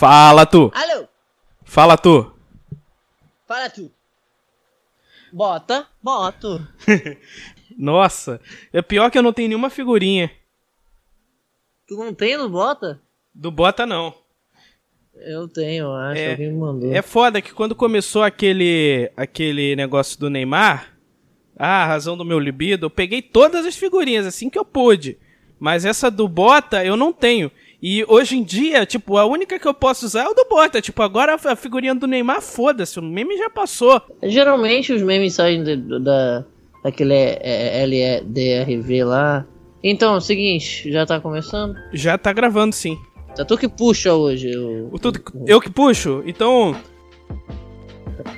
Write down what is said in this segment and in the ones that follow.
Fala tu. Alô, Fala tu. fala tu. Bota, boto. Nossa, é pior que eu não tenho nenhuma figurinha. Tu não tem no bota? Do Bota não. Eu tenho, acho. É, Alguém me mandou. É foda que quando começou aquele aquele negócio do Neymar, ah, a razão do meu libido, eu peguei todas as figurinhas assim que eu pude. Mas essa do Bota eu não tenho. E hoje em dia, tipo, a única que eu posso usar é o do Bota. Tipo, agora a figurinha do Neymar, foda-se, o meme já passou. Geralmente os memes saem de- da, daquele LDRV lá. Então, é o seguinte, já tá começando? Já tá gravando sim. Tá tu que puxa hoje. O tudo, eu que puxo? Então.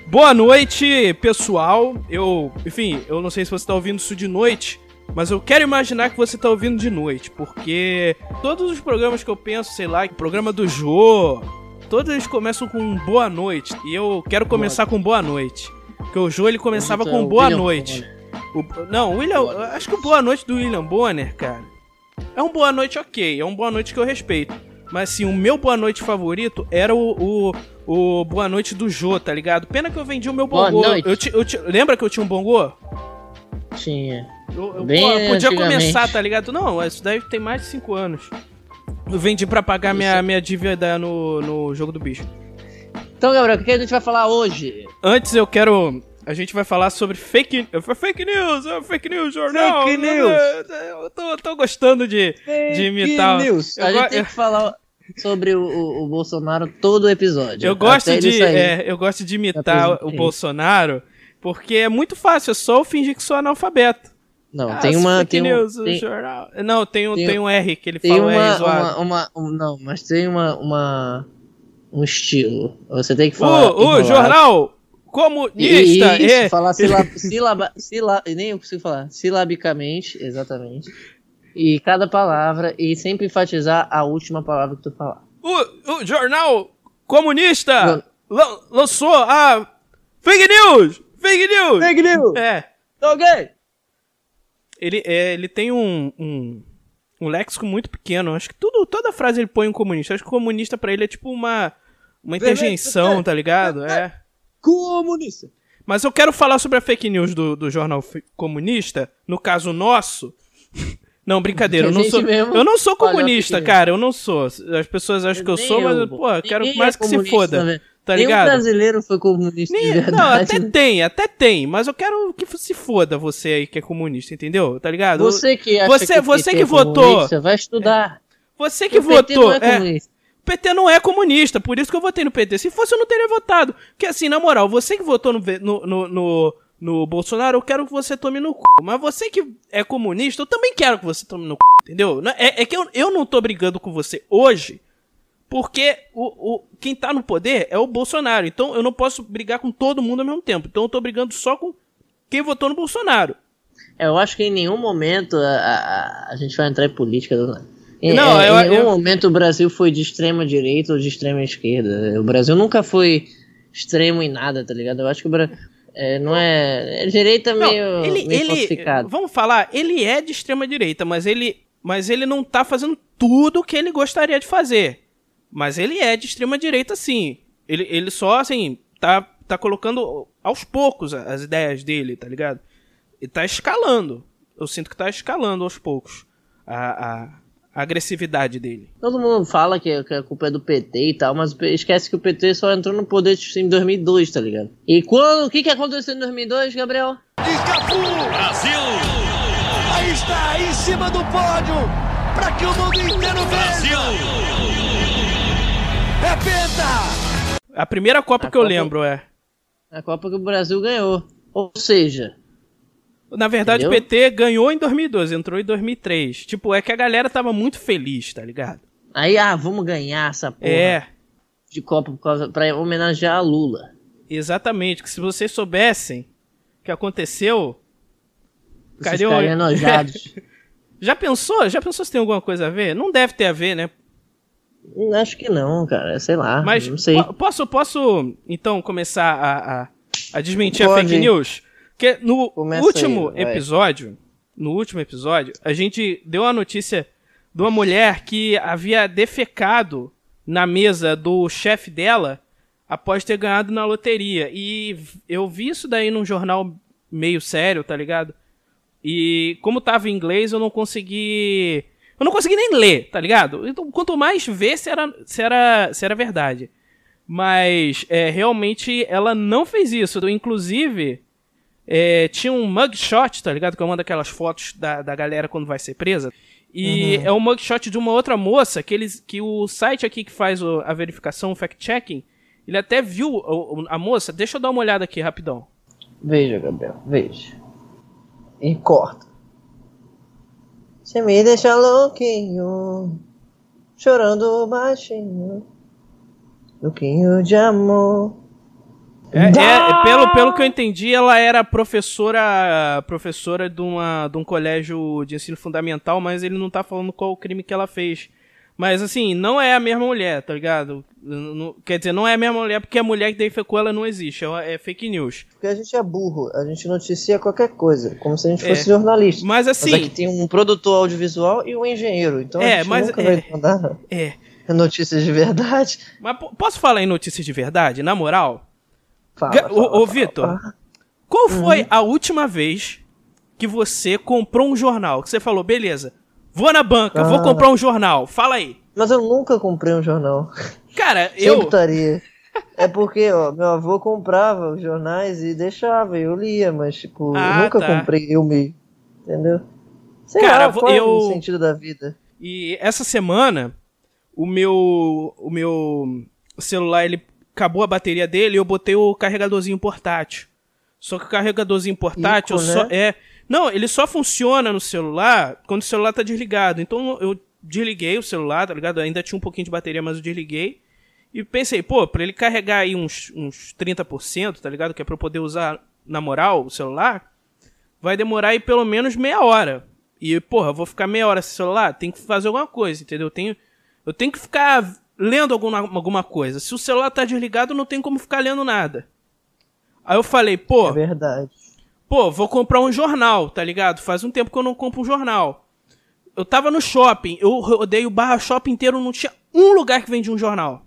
Boa noite, pessoal. Eu, enfim, eu não sei se você tá ouvindo isso de noite, mas eu quero imaginar que você tá ouvindo de noite, porque todos os programas que eu penso, sei lá, o programa do Jô, todos eles começam com boa noite, e eu quero começar com boa noite. Porque o Jô ele começava é com o boa William noite. O- não, o William, acho que o boa noite do William Bonner, cara, é um boa noite ok, é um boa noite que eu respeito. Mas assim, o meu boa noite favorito era o, o, o boa noite do Jô, tá ligado? Pena que eu vendi o meu Boa bongô. noite. Eu, eu lembra que eu tinha um bongô? Tinha. Eu, eu- Bem podia começar, tá ligado? Não, isso deve ter mais de 5 anos. Eu vendi pra pagar minha, minha dívida no, no jogo do bicho. Então, Gabriel, o que a gente vai falar hoje? Antes eu quero. A gente vai falar sobre fake, fake news, é fake news, jornal. Fake news. Eu tô, tô gostando de, de imitar. Fake news. Eu A gente tem que falar sobre o, o- o Bolsonaro todo episódio. Eu gosto de, é, eu gosto de imitar o. Bolsonaro porque é muito fácil, é só eu fingir que sou analfabeto. Não, Ah, tem uma. Tem um, news, tem, jornal. Não, tem um, tem- tem um R que ele tem fala R uma, zoado. uma, uma, um- Não, mas tem uma. uma um estilo. Você tem que falar. O, o jornal comunista. Isso, é. falar sílaba, sílaba, sílaba, nem eu consigo falar, silabicamente, exatamente. E cada palavra, e sempre enfatizar a última palavra que tu falar. O, o jornal comunista Não. lan- lançou a fake news. Fake news. news! É. Ok! Ele, é, ele tem um, um, um léxico muito pequeno. Acho que tudo, toda frase ele põe um comunista. Acho que comunista pra ele é tipo uma, uma interjeição, tá ligado? É. Comunista! Mas eu quero falar sobre a fake news do, do jornal comunista, no caso nosso. Não, brincadeira, eu não sou, mesmo eu não sou comunista, fake cara, eu não sou. As pessoas acham que eu sou, mas, eu, pô, eu quero mais é que se comunista, foda, velho. Tá Nenhum ligado? brasileiro foi comunista de Nem- verdade. não, até tem, até tem, mas eu quero que se foda você aí que é comunista, entendeu? Tá ligado? Você que acha Você- que você PT que é votou. vai estudar. Você que O PT votou, não é é, o PT não é comunista, por isso que eu votei no PT. Se fosse, eu não teria votado. Porque assim, na moral, você que votou no, no, no, no, no Bolsonaro, eu quero que você tome no cu. Mas você que é comunista, eu também quero que você tome no cu, entendeu? É, é que eu, eu não tô brigando com você hoje, porque o, o, quem tá no poder é o Bolsonaro. Então eu não posso brigar com todo mundo ao mesmo tempo. Então eu tô brigando só com quem votou no Bolsonaro. É, Eu acho que em nenhum momento a, a, a gente vai entrar em política. Não, em, Não, é, eu- em nenhum eu- momento o Brasil foi de extrema direita ou de extrema esquerda. O Brasil nunca foi extremo em nada, tá ligado? Eu acho que o Brasil não é, é direita Não, meio, ele, meio ele falsificado. vamos falar, ele é de extrema direita, mas ele, mas ele não tá fazendo tudo o que ele gostaria de fazer. Mas ele é de extrema direita, sim. Ele, ele só, assim, tá, tá colocando aos poucos as ideias dele, tá ligado? E tá escalando. Eu sinto que tá escalando aos poucos a, a, a agressividade dele. Todo mundo fala que, que a culpa é do PT e tal, mas esquece que o PT só entrou no poder tipo, em 2002, tá ligado? E quando, o que, que aconteceu em 2002, Gabriel? Aí está, em cima do pódio, para que o mundo inteiro veja. É penta! A primeira Copa A que eu Copa- lembro é. A Copa que o Brasil ganhou. Ou seja, Na verdade, Entendeu? o PT ganhou em 2012, entrou em 2003. Tipo, é que a galera tava muito feliz, tá ligado? aí, ah, vamos ganhar essa porra É, de Copa por causa, pra homenagear a Lula. exatamente. Que se vocês soubessem o que aconteceu. Vocês Cadê o- enojados. Já pensou? Já pensou se tem alguma coisa a ver? Não deve ter a ver, né? Acho que não, cara. Sei lá. Mas não sei. po- posso, posso então começar a, a, a desmentir a Pode. fake news? Porque no Começa último aí, episódio, no último episódio, a gente deu a notícia de uma mulher que havia defecado na mesa do chefe dela após ter ganhado na loteria. E eu vi isso daí num jornal meio sério, tá ligado? E como tava em inglês, eu não consegui. Eu não consegui nem ler, tá ligado? Então, quanto mais ver se era, se era, se era verdade. Mas é, realmente ela não fez isso. Inclusive, é, tinha um mugshot, tá ligado? Que é uma daquelas fotos da, da galera quando vai ser presa. E uhum. é um mugshot de uma outra moça que, eles, que o site aqui que faz o, a verificação, o fact-checking, ele até viu a, a moça. Deixa eu dar uma olhada aqui rapidão. Veja, Gabriel, veja. E corta. Você me deixa louquinho, chorando baixinho, louquinho de amor. É, é, é, pelo, pelo que eu entendi, ela era professora professora de, uma, de um colégio de ensino fundamental, mas ele não tá falando qual o crime que ela fez. Mas assim, não é a mesma mulher, tá ligado? Não, quer dizer, não é a mesma mulher porque a mulher que defecou ela não existe, é, é fake news. Porque a gente é burro, a gente noticia qualquer coisa, como se a gente é. fosse jornalista. Mas assim. Mas aqui tem um produtor audiovisual e um engenheiro, então é, a gente mas, nunca é, vai mandar é. notícias de verdade. Mas posso falar em notícias de verdade, na moral? Fala, fala, ô, ô Vitor, qual foi uhum. a última vez que você comprou um jornal? Que você falou, beleza, Vou na banca, ah. vou comprar um jornal. Fala aí. Mas eu nunca comprei um jornal. Cara, eu. Estaria. É porque, ó, meu avô comprava os jornais e deixava, eu lia, mas, tipo, ah, eu nunca tá. comprei eu me. Entendeu? Sei Cara, lá, qual eu... é o sentido da vida. E essa semana, o meu. O meu celular, ele acabou a bateria dele e eu botei o carregadorzinho portátil. Só que o carregadorzinho portátil Ico, né? só é. Não, ele só funciona no celular quando o celular tá desligado. Então eu desliguei o celular, tá ligado? Ainda tinha um pouquinho de bateria, mas eu desliguei. E pensei, pô, pra ele carregar aí uns, uns 30%, tá ligado? Que é pra eu poder usar na moral o celular, vai demorar aí pelo menos meia hora. E, porra, eu vou ficar meia hora sem celular? Tem que fazer alguma coisa, entendeu? Eu tenho, eu tenho que ficar lendo alguma, alguma coisa. Se o celular tá desligado, não tem como ficar lendo nada. Aí eu falei, pô. É verdade. Pô, vou comprar um jornal, tá ligado? Faz um tempo que eu não compro um jornal. Eu tava no shopping, eu rodei o barra shopping inteiro, não tinha um lugar que vende um jornal.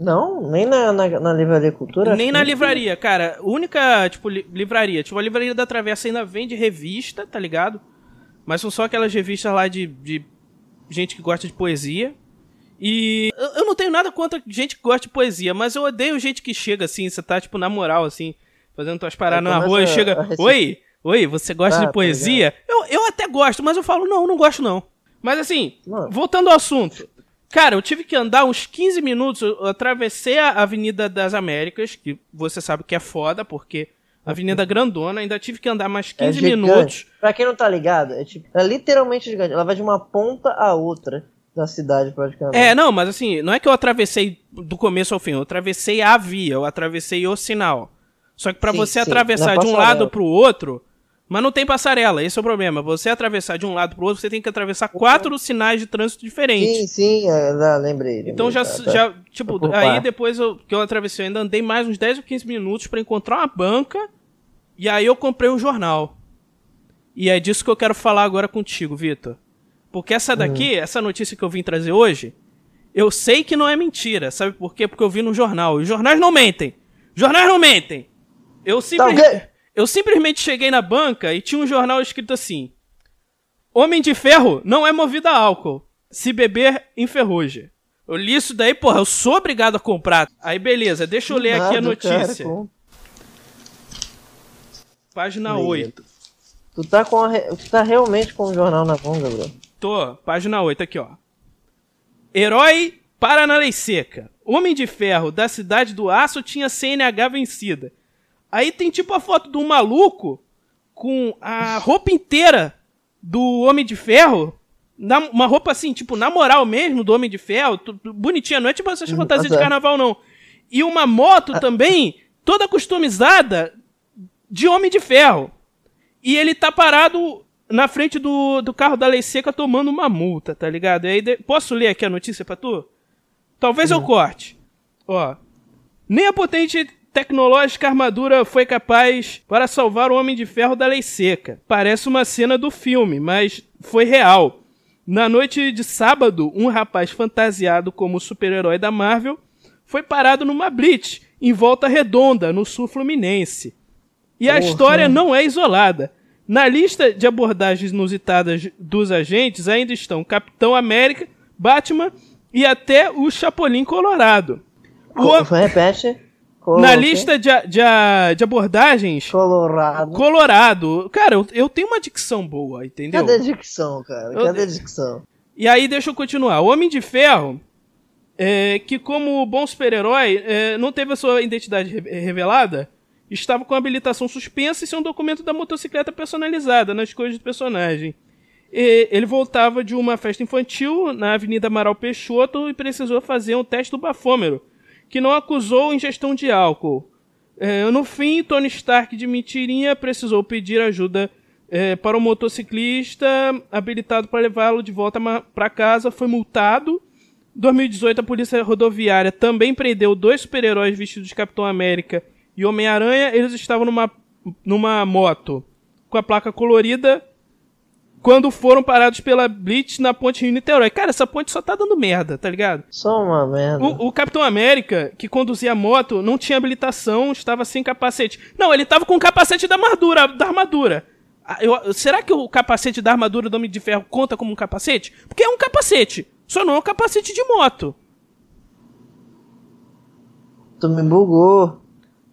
Não, nem na, na, na livraria cultura? Nem na livraria, cara. Única, tipo, li livraria. Tipo, a livraria da Travessa ainda vende revista, tá ligado? Mas são só aquelas revistas lá de, de gente que gosta de poesia. E eu, eu não tenho nada contra gente que gosta de poesia, mas eu odeio gente que chega assim, você tá, tipo, na moral, assim fazendo tuas paradas na rua e chega. Oi, oi, você gosta de tá poesia? eu, eu até gosto, mas eu falo, não, não gosto não. Mas assim, Mano. voltando ao assunto. Cara, eu tive que andar uns 15 minutos. Eu atravessei a Avenida das Américas, que você sabe que é foda, porque Avenida Grandona, ainda tive que andar mais 15 é minutos. Pra quem não tá ligado, é, tipo, é literalmente gigante. Ela vai de uma ponta a outra da cidade, praticamente. É, não, mas assim, não é que eu atravessei do começo ao fim, eu atravessei a via, eu atravessei o sinal. Só que para você sim, atravessar de um lado pro outro, mas não tem passarela, esse é o problema. Você atravessar de um lado pro outro, você tem que atravessar quatro sinais de trânsito diferentes. Sim, sim, é, lembrei, lembrei. Então já, tá, tá. já tipo, aí depois eu, que eu atravessei, eu ainda andei mais uns 10 ou 15 minutos para encontrar uma banca, e aí eu comprei um jornal. E é disso que eu quero falar agora contigo, Vitor. Porque essa daqui, hum. essa notícia que eu vim trazer hoje, eu sei que não é mentira. Sabe por quê? Porque eu vi no jornal. Os jornais não mentem. Jornais não mentem. Eu, tá, eu simplesmente cheguei na banca e tinha um jornal escrito assim: Homem de Ferro não é movido a álcool. Se beber, enferruja. Eu li isso daí, porra, eu sou obrigado a comprar. Aí beleza, deixa eu ler Nada, aqui a notícia. Cara, Página Leia. 8. Tu tá, com a... tu tá realmente com o jornal na mão, Gabriel? Tô, página 8 aqui, ó. Herói para na lei seca. Homem de Ferro da cidade do Aço tinha CNH vencida. Aí tem tipo a foto de um maluco com a roupa inteira do Homem de Ferro. Na, uma roupa assim, tipo, na moral mesmo, do Homem de Ferro. Bonitinha, não é tipo essa fantasia de carnaval, não. E uma moto também, toda customizada de Homem de Ferro. E ele tá parado na frente do, do carro da Lei Seca tomando uma multa, tá ligado? E aí, de... posso ler aqui a notícia pra tu? Talvez uhum. eu corte. Ó. Nem a potente tecnológica armadura foi capaz para salvar o Homem de Ferro da lei seca. Parece uma cena do filme, mas foi real. Na noite de sábado, um rapaz fantasiado como super-herói da Marvel foi parado numa blitz em volta redonda, no sul fluminense. E a história não é isolada. Na lista de abordagens inusitadas dos agentes ainda estão Capitão América, Batman e até o Chapolin Colorado. O... Repete. Na lista de, de, de, abordagens. Colorado. Colorado. Cara, eu, eu tenho uma dicção boa, entendeu? Cadê a dicção, cara? Cadê a dicção? E aí, deixa eu continuar. O Homem de Ferro, é, que como bom super-herói, é, não teve a sua identidade revelada, estava com habilitação suspensa e seu um documento da motocicleta personalizada nas coisas do personagem. E ele voltava de uma festa infantil na Avenida Amaral Peixoto e precisou fazer um teste do bafômero que não acusou ingestão de álcool. É, no fim, Tony Stark de mentirinha precisou pedir ajuda é, para o um motociclista habilitado para levá-lo de volta para casa. Foi multado. Em 2018, a Polícia Rodoviária também prendeu dois super-heróis vestidos de Capitão América e Homem-Aranha. Eles estavam numa, numa moto com a placa colorida quando foram parados pela Blitz na ponte Rio-Niterói. Cara, essa ponte só tá dando merda, tá ligado? Só uma merda. O, o, Capitão América, que conduzia a moto, não tinha habilitação, estava sem capacete. Não, ele tava com o capacete da armadura. Da armadura. Ah, eu, será que o capacete da armadura do Homem de Ferro conta como um capacete? Porque é um capacete, só não é um capacete de moto. Tu me bugou.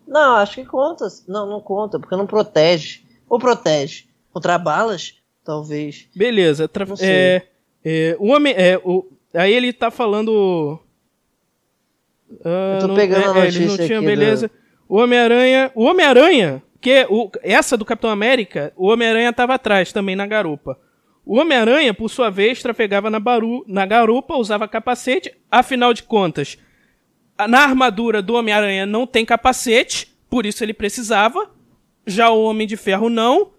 Não, acho que conta. Não, não conta, porque não protege. Ou protege contra balas talvez. Beleza. Tra é, é, o homem. É, o, aí ele tá falando. Uh, Eu tô pegando não, a notícia é, eles não tinham, beleza. Do... O Homem-Aranha. O Homem-Aranha, que o, essa do Capitão América, o Homem-Aranha tava atrás também na garupa. O Homem-Aranha, por sua vez, trafegava na, baru, na garupa, usava capacete. Afinal de contas, na armadura do Homem-Aranha não tem capacete, por isso ele precisava. Já o Homem de Ferro não.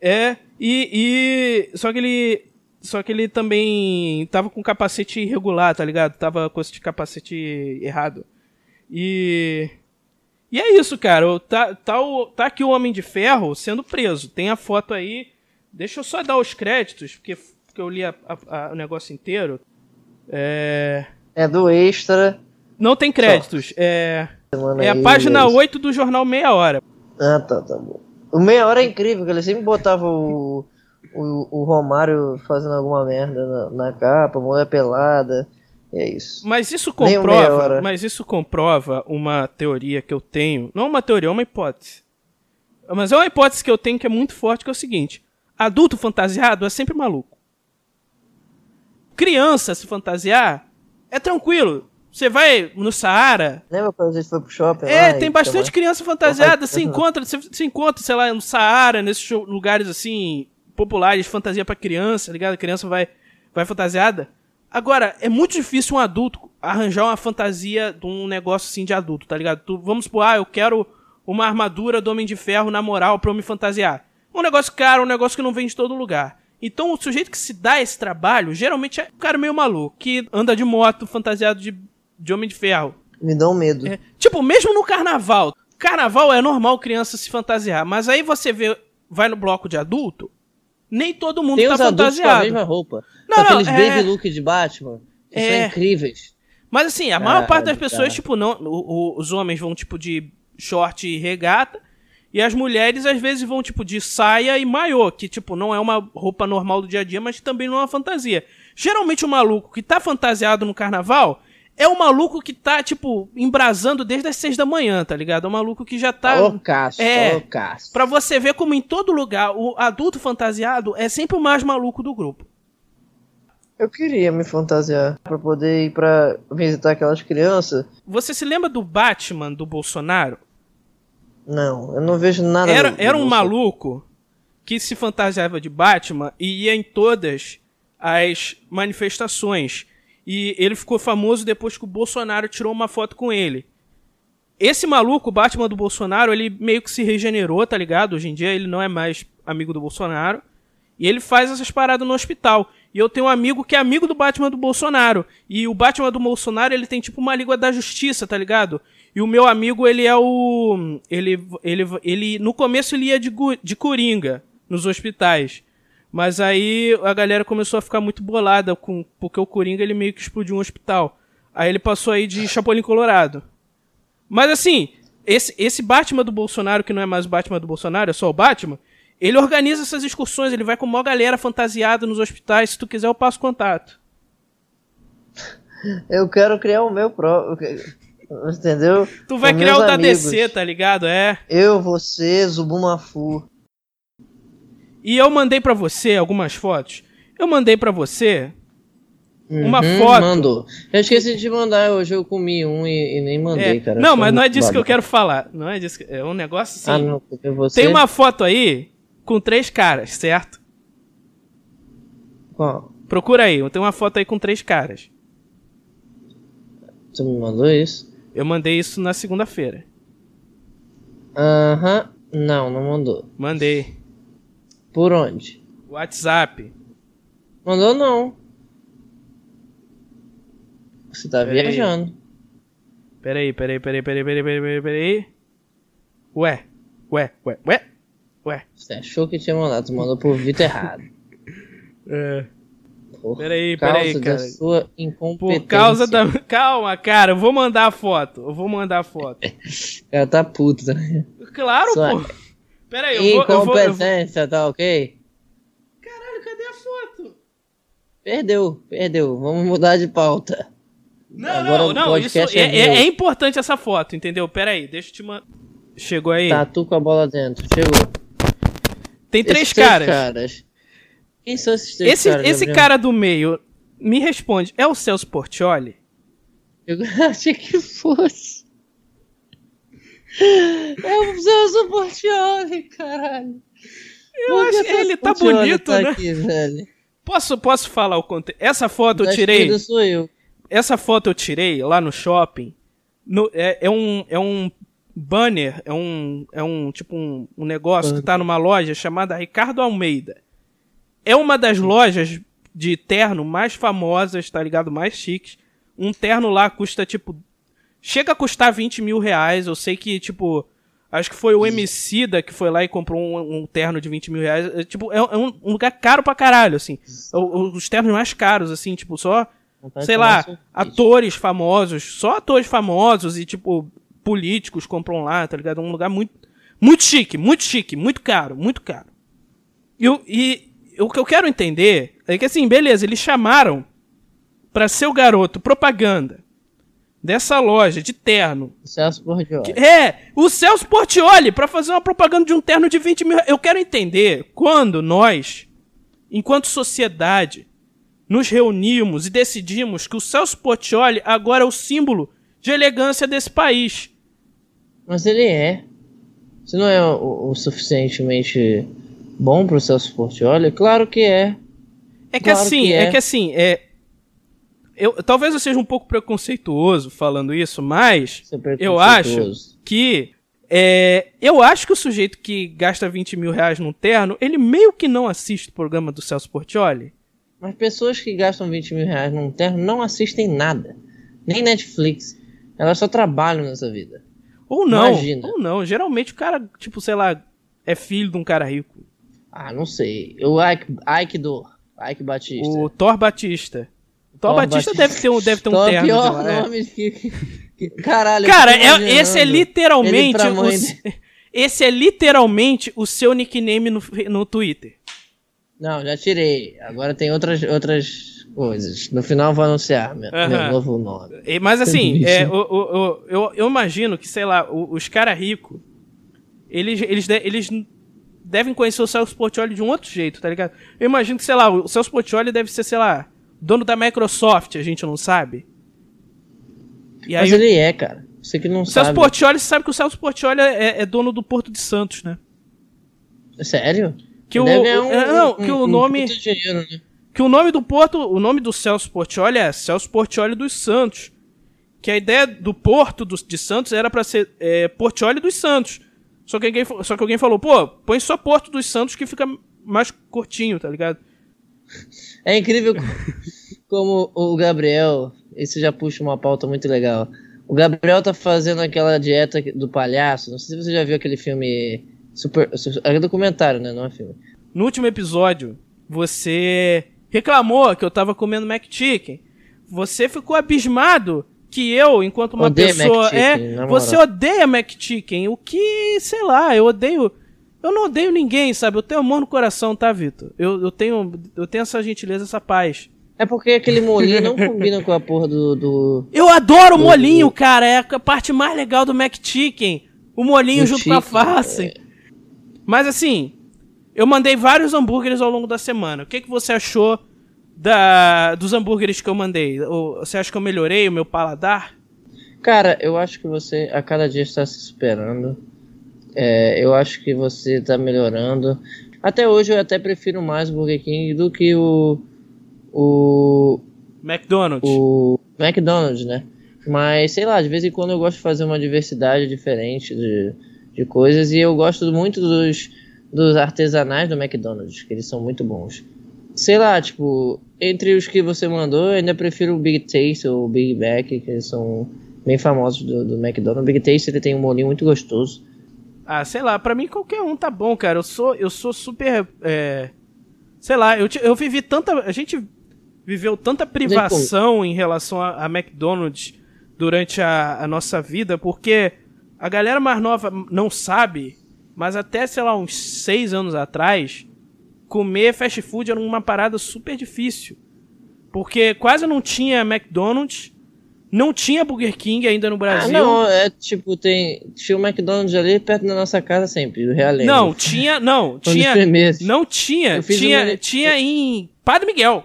É, e, e. Só que ele. Só que ele também tava com capacete irregular, tá ligado? Tava com esse capacete errado. E. E é isso, cara. Tá, tá, o, tá aqui o Homem de Ferro sendo preso. Tem a foto aí. Deixa eu só dar os créditos, porque, porque eu li a, a, a, o negócio inteiro. É. É do extra. Não tem créditos. Só. É. é a página 8 do jornal Meia Hora. Ah, tá, tá bom. O meia hora é incrível, que ele sempre botava o, o, o Romário fazendo alguma merda na, na capa, mulher pelada. é isso. Mas isso comprova, mas isso comprova uma teoria que eu tenho. Não uma teoria, é uma hipótese. Mas é uma hipótese que eu tenho que é muito forte, que é o seguinte: adulto fantasiado é sempre maluco. Criança se fantasiar é tranquilo. Você vai no Saara. Lembra quando a gente foi pro shopping? É, tem bastante criança fantasiada. Você encontra, você, você encontra, sei lá, no Saara, nesses lugares assim, populares, fantasia para criança, ligado? A criança vai, vai fantasiada. Agora, é muito difícil um adulto arranjar uma fantasia de um negócio assim de adulto, tá ligado? Tu, vamos supor, ah, eu quero uma armadura do Homem de Ferro na moral pra eu me fantasiar. Um negócio caro, um negócio que não vem de todo lugar. Então, o sujeito que se dá esse trabalho, geralmente é um cara meio maluco, que anda de moto, fantasiado de de Homem de Ferro. Me dá um medo. É, tipo, mesmo no carnaval. Carnaval é normal criança se fantasiar, mas aí você vê, vai no bloco de adulto, nem todo mundo Tem tá os fantasiado. Com a mesma roupa. Não, não, aqueles é... baby look de Batman, que é... são incríveis. Mas assim, a maior parte das pessoas, tipo, não, o, o, os homens vão tipo de short e regata, e as mulheres às vezes vão tipo de saia e maiô, que tipo não é uma roupa normal do dia a dia, mas também não é uma fantasia. Geralmente o maluco que tá fantasiado no carnaval, é o maluco que tá, tipo, embrasando desde as seis da manhã, tá ligado? É o maluco que já tá. Loucaço, é, loucaço. Pra você ver como em todo lugar o adulto fantasiado é sempre o mais maluco do grupo. Eu queria me fantasiar para poder ir para visitar aquelas crianças. Você se lembra do Batman do Bolsonaro? Não, eu não vejo nada. Era, do, era um maluco que se fantasiava de Batman e ia em todas as manifestações. E ele ficou famoso depois que o Bolsonaro tirou uma foto com ele. Esse maluco, o Batman do Bolsonaro, ele meio que se regenerou, tá ligado? Hoje em dia ele não é mais amigo do Bolsonaro. E ele faz essas paradas no hospital. E eu tenho um amigo que é amigo do Batman do Bolsonaro. E o Batman do Bolsonaro, ele tem tipo uma língua da justiça, tá ligado? E o meu amigo, ele é o. Ele. Ele. ele no começo ele ia de, de coringa nos hospitais. Mas aí a galera começou a ficar muito bolada com porque o Coringa ele meio que explodiu um hospital. Aí ele passou aí de Chapolin Colorado. Mas assim, esse, esse Batman do Bolsonaro, que não é mais o Batman do Bolsonaro, é só o Batman, ele organiza essas excursões, ele vai com uma galera fantasiada nos hospitais. Se tu quiser, eu passo contato. Eu quero criar o meu próprio. Entendeu? Tu vai com criar o da DC, tá ligado? É. Eu, você, Zubumafu. E eu mandei para você algumas fotos. Eu mandei para você uma uhum, foto. Mandou. Eu esqueci de mandar, hoje eu comi um e, e nem mandei, é. cara. Não, mas não é disso que eu quero falar. Não é disso. Que... É um negócio assim. Ah, não, porque você... Tem uma foto aí com três caras, certo? Qual? Procura aí, tem uma foto aí com três caras. Você me mandou isso? Eu mandei isso na segunda-feira. Aham. Uhum. Não, não mandou. Mandei. Por onde? WhatsApp. Mandou não. Você tá pera viajando. Peraí, peraí, peraí, peraí, peraí, peraí, peraí, peraí. Ué, ué, ué, ué, ué. Você achou que tinha mandado, tu mandou pro Vitor errado. é. Por peraí, peraí, cara. sua incompetência. Por causa da. Calma, cara, eu vou mandar a foto. Eu vou mandar a foto. cara tá puto, né? Claro, sua... pô. Peraí, eu vou. Incompetência, eu vou, eu vou... tá ok? Caralho, cadê a foto? Perdeu, perdeu. Vamos mudar de pauta. Não, Agora não, não. Isso é, é, é, importante essa foto, entendeu? Peraí, deixa eu te mandar. Chegou aí? Tá, tu com a bola dentro. Chegou. Tem três esses caras. caras. Quem são esses três esse, caras? Esse cara do meio, me responde, é o Celso Portioli? Eu achei que fosse. É o Celso Portioli, caralho. Eu acho que ele tá bonito, tá né? Aqui, velho? Posso, posso falar o conteúdo? Essa foto eu tirei. sou eu. Essa foto eu tirei lá no shopping. No, é, é, um, é um banner, é um, é um tipo um, um negócio banner. que tá numa loja chamada Ricardo Almeida. É uma das lojas de terno mais famosas, tá ligado? Mais chiques. Um terno lá custa, tipo. Chega a custar 20 mil reais. Eu sei que, tipo. Acho que foi o Emicida que foi lá e comprou um, um terno de 20 mil reais. É, tipo, é, é um, um, lugar caro pra caralho, assim. É os ternos mais caros, assim, tipo, só. Sei lá, atores famosos. Só atores famosos e, tipo, políticos compram lá, tá ligado? Um lugar muito. Muito chique, muito chique, muito caro, muito caro. E, e o que eu quero entender é que assim, beleza, eles chamaram para ser o garoto propaganda dessa loja de terno. O Celso Portioli. É, o Celso Portioli para fazer uma propaganda de um terno de 20 mil. Eu quero entender quando nós, enquanto sociedade, nos reunimos e decidimos que o Celso Portioli agora é o símbolo de elegância desse país. Mas ele é. Você não é o, o suficientemente bom pro Celso Portioli? Claro que é. É que claro assim, que é. é. que assim, é. Eu, talvez eu seja um pouco preconceituoso falando isso, mas é eu acho que. É, eu acho que o sujeito que gasta 20 mil reais num terno, ele meio que não assiste o programa do Celso Portioli. Mas pessoas que gastam 20 mil reais num terno não assistem nada. Nem Netflix. Elas só trabalham nessa vida. Ou não. Imagina. Ou não. Geralmente o cara, tipo, sei lá, é filho de um cara rico. Ah, não sei. O Ike, Ike do. Ike Batista. O Thor Batista. Thor, Batista, Batista, deve ter um, deve ter um terno. pior de lá, nome é. que, que, Caralho. Cara, é, esse é literalmente. O, esse é literalmente o seu nickname no, no Twitter. Não, já tirei. Agora tem outras, outras coisas. No final vou anunciar meu, meu novo nome. Mas assim, é, o, o, eu, eu imagino que, sei lá, os caras ricos, eles, eles, eles devem conhecer o Celso Portioli de um outro jeito, tá ligado? Eu imagino que, sei lá, o Celso Portioli deve ser, sei lá, dono da Microsoft, a gente não sabe. E Mas ele é, cara. Você que não o sabe. Celso Portioli, você sabe que o Celso Portioli é, é dono do Porto de Santos, né? Sério? Que o, um, é, não, um, que o nome dinheiro, né? que o nome do porto, o nome do Celso Portioli é Celso Portioli dos Santos. Que a ideia do porto do, de Santos era para ser é, Portioli dos Santos. Só que, alguém, só que alguém falou, pô, põe só Porto dos Santos que fica mais curtinho, tá ligado? É incrível como o Gabriel, esse já puxa uma pauta muito legal. O Gabriel tá fazendo aquela dieta do palhaço. Não sei se você já viu aquele filme super, é documentário, né? Não é filme. No último episódio, você reclamou que eu tava comendo McChicken. Você ficou abismado que eu, enquanto uma odeio pessoa. é, você odeia McChicken. O que, sei lá, eu odeio. Eu não odeio ninguém, sabe? Eu tenho amor no coração, tá, Vitor? Eu, eu, tenho, eu tenho essa gentileza, essa paz. É porque aquele molinho não combina com a porra do. do eu adoro o molinho, do... cara. É a parte mais legal do McChicken. O molinho junto chicken, com a face. É... Mas assim, eu mandei vários hambúrgueres ao longo da semana. O que, que você achou da, dos hambúrgueres que eu mandei? Você acha que eu melhorei o meu paladar? Cara, eu acho que você a cada dia está se superando. É, eu acho que você está melhorando. Até hoje eu até prefiro mais o Burger King do que o. O. McDonald's. O McDonald's, né? Mas sei lá, de vez em quando eu gosto de fazer uma diversidade diferente de, de coisas e eu gosto muito dos, dos artesanais do McDonald's, que eles são muito bons sei lá, tipo, entre os que você mandou, eu ainda prefiro o Big Taste ou o Big Mac, que são bem famosos do, do McDonald's. O Big Taste ele tem um molinho muito gostoso. Ah, sei lá, pra mim qualquer um tá bom, cara. Eu sou, eu sou super. É... Sei lá, eu, eu vivi tanta. A gente viveu tanta privação em relação a, a McDonald's durante a, a nossa vida, porque a galera mais nova não sabe, mas até, sei lá, uns seis anos atrás, comer fast food era uma parada super difícil. Porque quase não tinha McDonald's, não tinha Burger King ainda no Brasil. Ah, não, é tipo, tem, tinha o McDonald's ali perto da nossa casa sempre, do Realengo. Não, tinha, não, tinha, não tinha, tinha, tinha em Padre Miguel.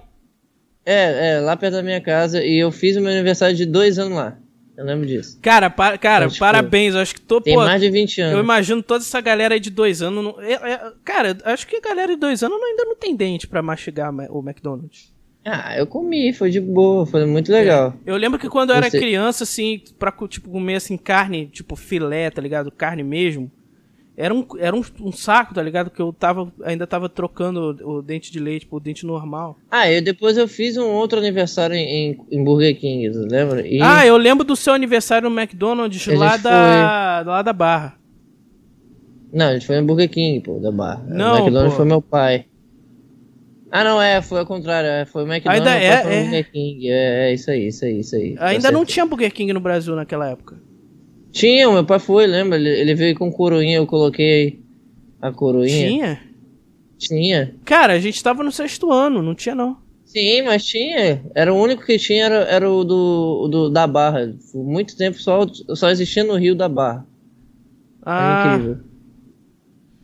É, é, lá perto da minha casa, e eu fiz o meu aniversário de dois anos lá. Eu lembro disso. Cara, pa cara então, tipo, parabéns. Eu acho que tô. Tem pô, mais de 20 anos. Eu imagino toda essa galera aí de dois anos. Não, é, é, cara, acho que a galera de dois anos ainda não tem dente pra mastigar o McDonald's. Ah, eu comi, foi de boa, foi muito legal. É. Eu lembro que quando eu era criança, assim, pra tipo, comer assim, carne, tipo filé, tá ligado? Carne mesmo. Era um, era um, um, saco, tá ligado? Que eu tava, ainda tava trocando o, o dente de leite por dente normal. Ah, eu depois eu fiz um outro aniversário em, em Burger King, lembra? E... Ah, eu lembro do seu aniversário no McDonald's lá da, lá da Barra. Não, a gente foi no Burger King, pô, da Barra. Não, o McDonald's pô. foi meu pai. Ah, não, é, foi ao contrário, é, foi o McDonald's Ainda é, é. Burger King. É, é, isso aí, isso aí, isso aí. Ainda tá não tinha Burger King no Brasil naquela época. Tinha, meu pai foi, lembra? Ele, ele veio com coroinha, eu coloquei a coroinha. Tinha? Tinha. Cara, a gente tava no sexto ano, não tinha não. Sim, mas tinha. Era o único que tinha, era, era o do, do da Barra. Por muito tempo só, só existia no Rio da Barra. Ah. incrível.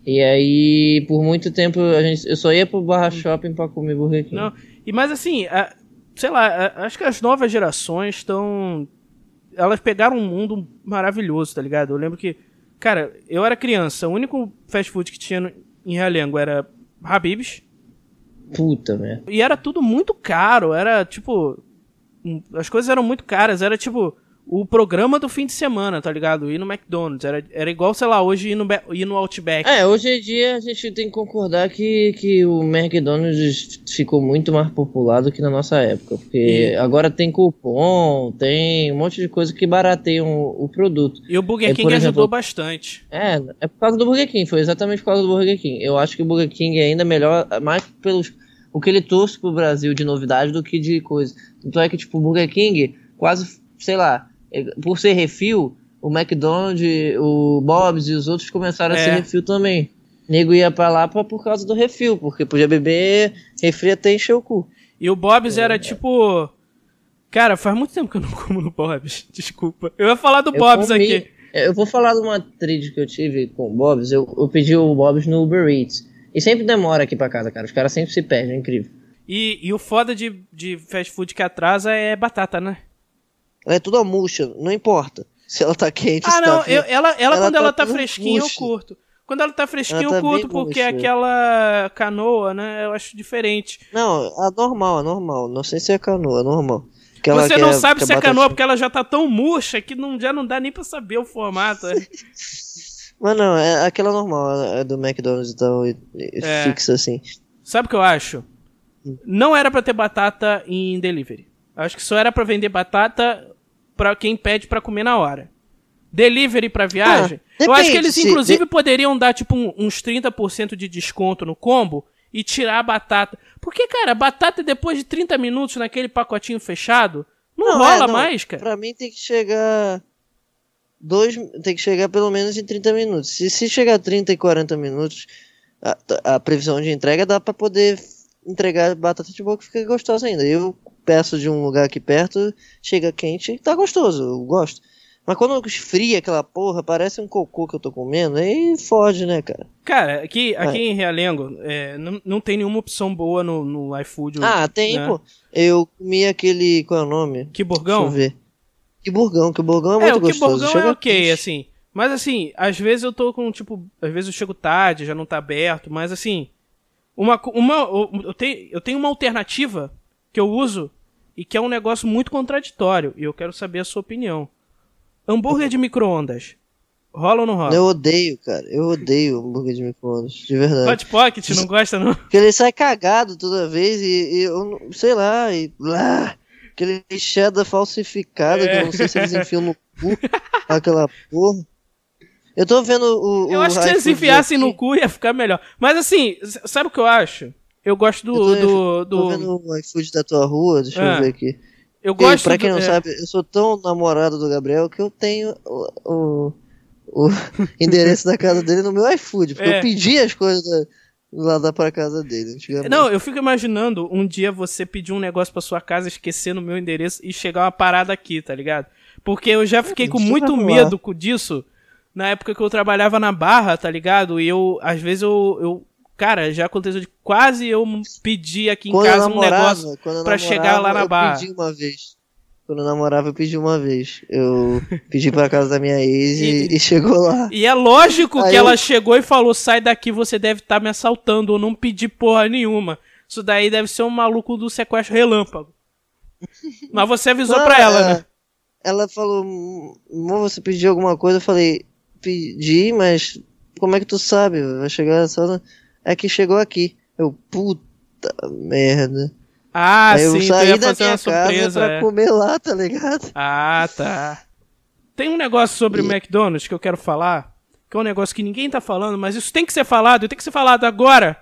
E aí, por muito tempo, a gente, eu só ia pro Barra Shopping pra comer Burger King. Não. E, mas assim, a, sei lá, a, acho que as novas gerações estão elas pegaram um mundo maravilhoso, tá ligado? Eu lembro que, cara, eu era criança, o único fast food que tinha em Realengo era Habib's. Puta, velho. E era tudo muito caro, era tipo. As coisas eram muito caras, era tipo o programa do fim de semana, tá ligado? Ir no McDonald's. Era, era igual, sei lá, hoje ir no, ir no Outback. É, hoje em dia a gente tem que concordar que, que o McDonald's ficou muito mais popular do que na nossa época. Porque e... agora tem cupom, tem um monte de coisa que barateiam o, o produto. E o Burger é, King exemplo, ajudou bastante. É, é por causa do Burger King, foi exatamente por causa do Burger King. Eu acho que o Burger King é ainda melhor, mais pelos. O que ele trouxe pro Brasil de novidade do que de coisa. Então é que, tipo, o Burger King quase, sei lá, por ser refil, o McDonald's, o Bob's e os outros começaram é. a ser é. refil também. O nego ia pra lá pra, por causa do refil, porque podia beber refri até encher o cu. E o Bob's é, era tipo. Cara, faz muito tempo que eu não como no Bob's, desculpa. Eu ia falar do eu Bob's comi... aqui. Eu vou falar de uma trilha que eu tive com o Bob's. Eu, eu pedi o Bob's no Uber Eats. E sempre demora aqui pra casa, cara. Os caras sempre se perdem, é incrível. E, e o foda de, de fast food que atrasa é batata, né? Ela é toda murcha, não importa se ela tá quente. Ah, não, tá eu, ela, ela, ela, quando tá ela tá fresquinha eu curto. Quando ela tá fresquinha ela tá eu curto porque é aquela canoa, né, eu acho diferente. Não, é normal, é normal. Não sei se é canoa, é normal. Você não sabe se é canoa porque ela já tá tão murcha que não, já não dá nem pra saber o formato. É. Mas não, é aquela normal, é do McDonald's e tal, é. fixa assim. Sabe o que eu acho? Hum. Não era para ter batata em delivery. Acho que só era para vender batata para quem pede para comer na hora. Delivery para viagem. Ah, eu acho que eles, inclusive, de... poderiam dar, tipo, um, uns 30% de desconto no combo e tirar a batata. Porque, cara, a batata depois de 30 minutos naquele pacotinho fechado, não, Não, rola é, não. mais, cara. Pra mim tem que chegar. Dois, tem que chegar pelo menos em 30 minutos. Se, se chegar a 30 e 40 minutos, a, a previsão de entrega dá pra poder entregar batata de boa que fica gostosa ainda. Eu peço de um lugar aqui perto, chega quente e tá gostoso, eu gosto. Mas quando esfria aquela porra, parece um cocô que eu tô comendo, aí fode, né, cara? Cara, aqui, aqui em Realengo, é, não, não tem nenhuma opção boa no, no iFood. Ah, tem, né? pô. Eu comi aquele. Qual é o nome? Que burgão? Deixa eu ver. Que burgão, que burgão é É, muito o que gostoso. burgão é ok, quente. assim. Mas assim, às vezes eu tô com, tipo, às vezes eu chego tarde, já não tá aberto, mas assim, uma, uma, eu, tenho, eu tenho uma alternativa que eu uso e que é um negócio muito contraditório, e eu quero saber a sua opinião. Hambúrguer de micro-ondas. Rola ou não rola? Eu odeio, cara. Eu odeio hambúrguer de micro-ondas, de verdade. Hot Pocket, não gosta não? Porque ele sai cagado toda vez e, e eu sei lá, e lá, aquele cheddar falsificado que eu não sei se eles enfiam no cu, aquela porra. Eu tô vendo o. Eu o acho que se eles enfiassem aqui, no cu ia ficar melhor. Mas assim, sabe o que eu acho? Eu gosto Eu do. tô, do, tô do- vendo o iFood da tua rua, deixa Ah, eu ver aqui. eu gosto pra quem do- não é. sabe, eu sou tão namorado do Gabriel que eu tenho o, o, o endereço da casa dele no meu iFood. Porque É. eu pedi as coisas da- lá da pra casa dele. Não, eu fico imaginando um dia você pedir um negócio pra sua casa, esquecer no meu endereço e chegar uma parada aqui, tá ligado? Porque eu já fiquei com muito medo com disso na época que eu trabalhava na Barra, tá ligado? E eu, às vezes eu. eu cara, já aconteceu de quase eu pedir aqui em Quando eu casa um namorava, negócio. eu pra namorava, chegar lá na eu barra. pedi uma vez. Quando eu namorava, eu pedi uma vez. Eu pedi pra casa da minha ex e, E- e chegou lá. E é lógico Aí que eu- ela chegou e falou: sai daqui, você deve estar me assaltando, ou não pedi porra nenhuma. Isso daí deve ser um maluco do sequestro relâmpago. Mas você avisou Não, pra ela, é, né? Ela falou, você pediu alguma coisa? Eu falei, pedi, mas como é que tu sabe? Vai chegar só no... É que chegou aqui. Eu, puta merda. Ah, Aí eu sim, saí da fazer minha surpresa. casa pra é. comer lá, tá ligado? Ah, tá. Tem um negócio sobre o McDonald's que eu quero falar, que é um negócio que ninguém tá falando, mas isso tem que ser falado, e tem que ser falado agora.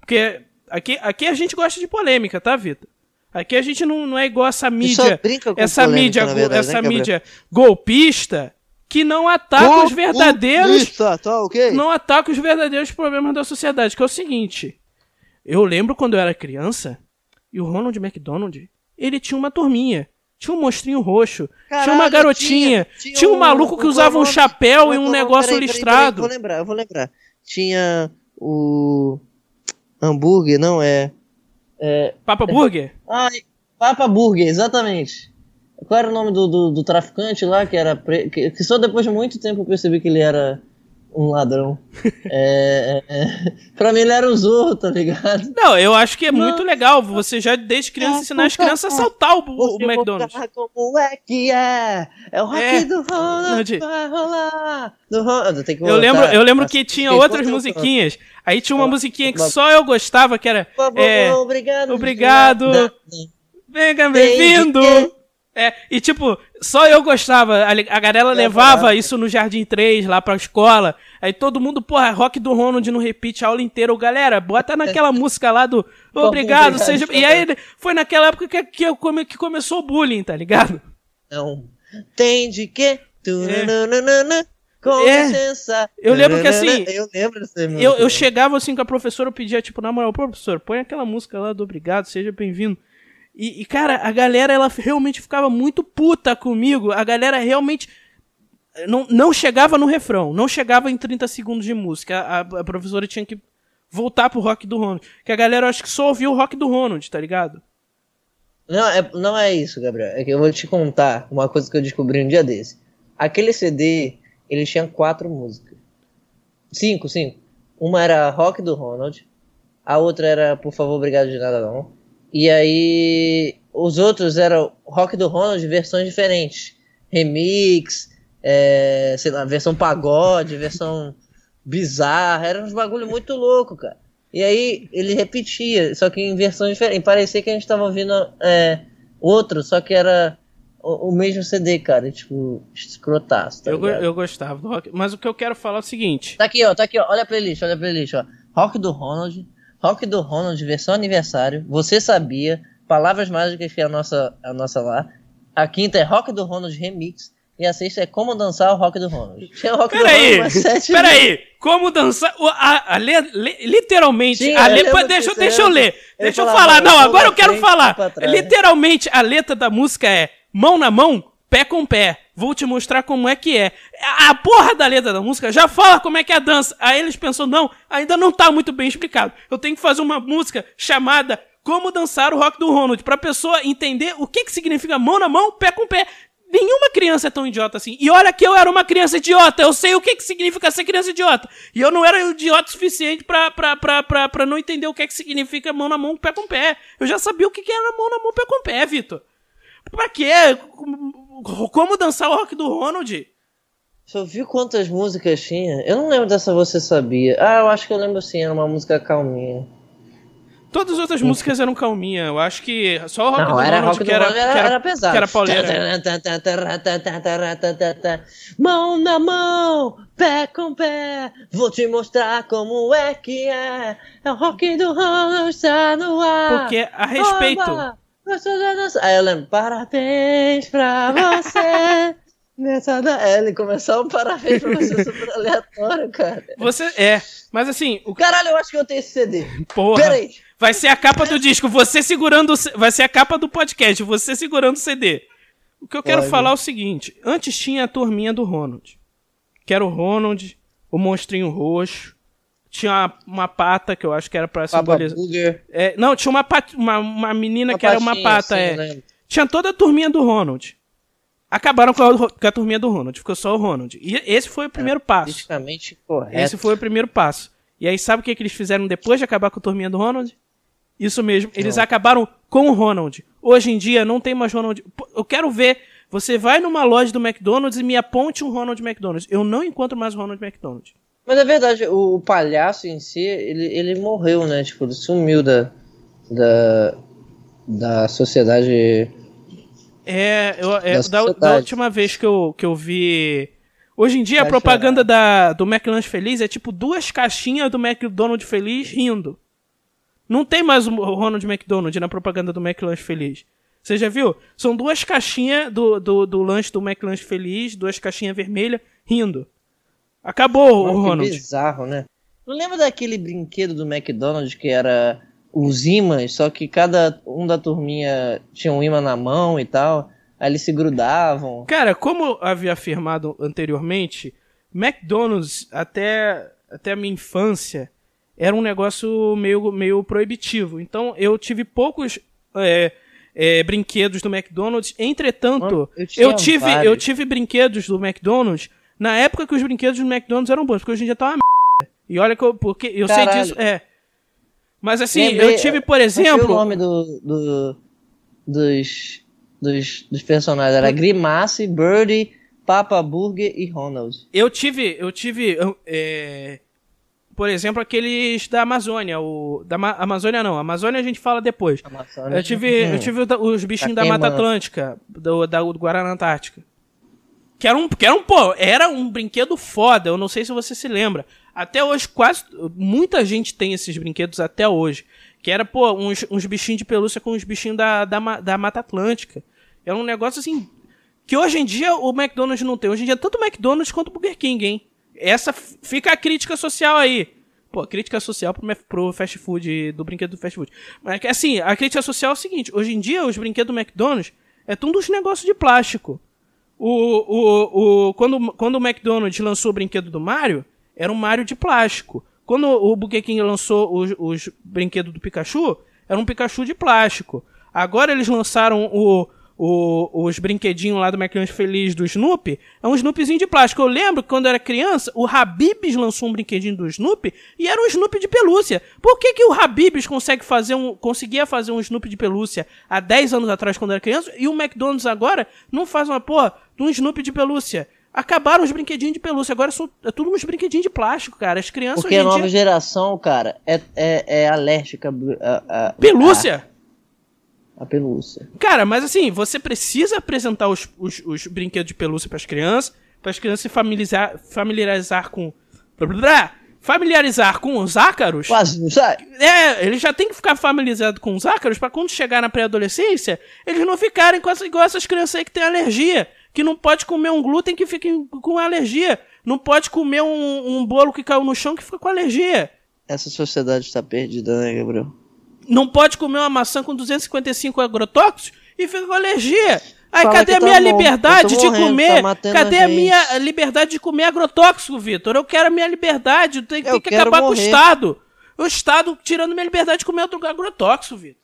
Porque aqui, aqui a gente gosta de polêmica, tá, Vitor? Aqui a gente não, não é igual essa só mídia, brinca com essa polêmica, mídia, verdade, né, essa Gabriel? mídia golpista que não ataca os verdadeiros Tá, tá, ok? não ataca os verdadeiros problemas da sociedade, que é o seguinte. Eu lembro quando eu era criança, e o Ronald McDonald, ele tinha uma turminha. Tinha um monstrinho roxo, tinha uma Caralho, garotinha, tinha, tinha um um- maluco que um usava um chapéu e é um negócio Peraí, peraí, listrado. peraí, vou lembrar, eu vou lembrar. Tinha o hambúrguer, não é? Papa Burger? Papa Burger, exatamente. Qual era o nome do, do, do traficante lá que era pre... que, que só depois de muito tempo eu percebi que ele era um ladrão. é, é, é. Pra mim ele era o Zorro, tá ligado? Não, eu acho que é muito legal você já desde criança ensinar as crianças a assaltar o, o McDonald's. como é que é? É o rock É. do Ronald, vai rolar. Do Ronald, tem que Eu lembro, eu lembro que tinha outras musiquinhas. Aí tinha uma musiquinha que só eu gostava, que era. É, obrigado. obrigado. de bem-vindo! É, e tipo, só eu gostava. A, a galera levava isso no Jardim 3, lá pra escola. Aí todo mundo, porra, rock do Ronald no repeat a aula inteira. Ô, Galera, bota naquela música lá do Obrigado, obrigado, seja. E aí foi naquela época que, que, eu come- que começou o bullying, tá ligado? Não. Tem de quê? Tunanana, Com É. licença. Eu lembro que, assim. Eu lembro dessa música. Eu, eu chegava assim com a professora, eu pedia, tipo, na moral, "Pô, professor, põe aquela música lá do Obrigado, seja bem-vindo. E, e, cara, a galera, ela realmente ficava muito puta comigo. A galera realmente não, não chegava no refrão, não chegava em 30 segundos de música. A, a- professora tinha que voltar pro rock do Ronald. Que a galera, acho que só ouvia o rock do Ronald, tá ligado? Não é, não é isso, Gabriel. É que eu vou te contar uma coisa que eu descobri um dia desse. Aquele CD, ele tinha quatro músicas. Cinco, cinco. Uma era Rock do Ronald. A outra era Por favor, obrigado de nada não. E aí os outros eram Rock do Ronald versões diferentes. Remix, é, sei lá, versão pagode, versão bizarra. Era uns bagulho muito louco, cara. E aí ele repetia, só que em versões diferentes. Parecia que a gente tava ouvindo é, outro, só que era o, o mesmo CD, cara. Tipo, escrotaço. Tá eu, ligado? eu gostava do rock. Mas o que eu quero falar é o seguinte. Tá aqui, ó, tá aqui, ó. Olha a playlist, olha a playlist, ó. Rock do Ronald, Rock do Ronald, versão aniversário. Você sabia? Palavras mágicas que é a nossa, a nossa lá. A quinta é Rock do Ronald Remix. E a sexta é Como Dançar o Rock do Ronald. Tinha Rock Peraí, peraí. Como dançar. A, a le- literalmente. Sim, a eu le- lembro deixa, deixa eu ler. Deixa eu falava, falar. Não, "Mão agora eu quero frente, falar. pra trás." Literalmente, a letra da música é mão na mão, pé com pé. Vou te mostrar como é que é. A porra da letra da música já fala como é que é a dança. Aí eles pensam, não, ainda não tá muito bem explicado. Eu tenho que fazer uma música chamada Como Dançar o Rock do Ronald, pra pessoa entender o que que significa mão na mão, pé com pé. Nenhuma criança é tão idiota assim. E olha que eu era uma criança idiota. Eu sei o que, que significa ser criança idiota. E eu não era idiota o suficiente pra, pra, pra, pra, pra não entender o que, que significa mão na mão, pé com pé. Eu já sabia o que, que era mão na mão, pé com pé, Vitor. Pra quê? Como dançar o rock do Ronald? Você viu quantas músicas tinha? Eu não lembro dessa Você Sabia. Ah, eu acho que eu lembro sim, era uma música calminha. Todas as outras músicas eram calminha. Eu acho que só o rock Não, do era Ronald rock que do era, Ronald, era, que era, era pesado. Que era pauleira. Mão na mão, pé com pé, vou te mostrar como é que é. É o rock do Ronald está no ar. Porque a respeito. Oba, é. Aí eu lembro, parabéns pra você. Nessa da... É, ele começou um parabéns pra você super aleatório, cara. Você é. Mas assim, o Caralho, eu acho que eu tenho esse CD. porra. Peraí. Vai ser a capa do disco, você segurando. Vai ser a capa do podcast, você segurando o CD. O que eu quero Olha. falar é o seguinte: antes tinha a turminha do Ronald. Que era o Ronald, o monstrinho roxo. Tinha uma, uma pata que eu acho que era pra simbolizar. É, não, tinha uma, pat- uma, uma menina Uma que era uma patinha, pata, assim, é. Tinha toda a turminha do Ronald. Acabaram com a, com a turminha do Ronald, ficou só o Ronald. E esse foi o primeiro passo. Politicamente correto. Esse foi o primeiro passo. E aí, sabe o que, que eles fizeram depois de acabar com a turminha do Ronald? Isso mesmo, eles acabaram com o Ronald. Hoje em dia não tem mais Ronald. Eu quero ver. Você vai numa loja do McDonald's e me aponte um Ronald McDonald's. Eu não encontro mais o Ronald McDonald. Mas é verdade, o, o palhaço em si, ele, ele morreu, né? Tipo, ele sumiu da, da, da sociedade. É, eu, é, Da da, da sociedade. última vez que eu, que eu vi. Hoje em dia, a propaganda da, do McLanche Feliz é tipo duas caixinhas do McDonald's Feliz rindo. Não tem mais o Ronald McDonald na propaganda do McLanche Feliz. Você já viu? São duas caixinhas do, do, do lanche do McLanche Feliz, duas caixinhas vermelhas, rindo. Acabou Mano, o que Ronald. bizarro, né? Não lembra daquele brinquedo do McDonald's que era os imãs, só que cada um da turminha tinha um imã na mão e tal. Aí eles se grudavam. Cara, como eu havia afirmado anteriormente, McDonald's, até, até a minha infância, era um negócio meio, meio proibitivo. Então eu tive poucos é, é, brinquedos do McDonald's. Entretanto, Mano, eu eu, tive, vários. eu tive brinquedos do McDonald's na época que os brinquedos do McDonald's eram bons, porque hoje em dia tá uma merda. E olha que eu, porque eu sei Caralho. disso. É. Mas assim, Lembrei- eu tive, por exemplo. o nome do, do- dos, dos, dos personagens. Era Grimace, Birdie, Papa Burger e Ronald. Eu tive, eu tive, eu, é, por exemplo, aqueles da Amazônia, o da Ma- Amazônia não, Amazônia a gente fala depois. Eu tive, eu tive os bichinhos Tá da Mata. Atlântica, do, da, do Guarana Antártica. Que era um, que era um, pô, era um brinquedo foda, eu não sei se você se lembra. Até hoje, quase, muita gente tem esses brinquedos até hoje. Que era, pô, uns, uns bichinhos de pelúcia com uns bichinhos da, da, da Mata Atlântica. Era um negócio assim, que hoje em dia o McDonald's não tem. Hoje em dia, tanto o McDonald's quanto o Burger King, hein? Essa fica a crítica social aí. Pô, crítica social pro, pro fast food, do brinquedo do fast food. Mas assim, a crítica social é o seguinte: hoje em dia, os brinquedos do McDonald's é tudo uns negócios de plástico. O, o, o, quando, quando o McDonald's lançou o brinquedo do Mario, era um Mario de plástico. Quando o Burger King lançou os, os brinquedos do Pikachu, era um Pikachu de plástico. Agora eles lançaram o, o- os brinquedinhos lá do McDonald's Feliz do Snoopy, é um Snoopyzinho de plástico. Eu lembro que quando eu era criança, o Habib's lançou um brinquedinho do Snoopy e era um Snoopy de pelúcia. Por que, que o Habib's consegue fazer um, conseguia fazer um Snoopy de pelúcia há 10 anos atrás quando eu era criança e o McDonald's agora não faz uma porra de um Snoopy de pelúcia? Acabaram os brinquedinhos de pelúcia, agora são é tudo uns brinquedinhos de plástico, cara. As crianças Porque hoje a nova dia... geração, cara, é, é, é alérgica a, a, Pelúcia? A, a pelúcia. Cara, mas assim, você precisa apresentar os, os, os brinquedos de pelúcia pras crianças, para as crianças se familiarizar, familiarizar com. familiarizar com os ácaros. Quase não sai. É, ele já tem que ficar familiarizado com os ácaros pra quando chegar na pré-adolescência, eles não ficarem com essa, igual essas crianças aí que têm alergia. Que não pode comer um glúten que fica com alergia. Não pode comer um, um bolo que caiu no chão que fica com alergia. Essa sociedade está perdida, né, Gabriel? Não pode comer uma maçã com 255 agrotóxicos e fica com alergia. Aí Fala cadê a tá minha liberdade Eu de morrendo, comer? tá cadê a a, minha liberdade de comer agrotóxico, Vitor? Eu quero a minha liberdade. Tem, tem Eu que acabar com o morrer. Estado. O Estado tirando minha liberdade de comer outro agrotóxico, Vitor.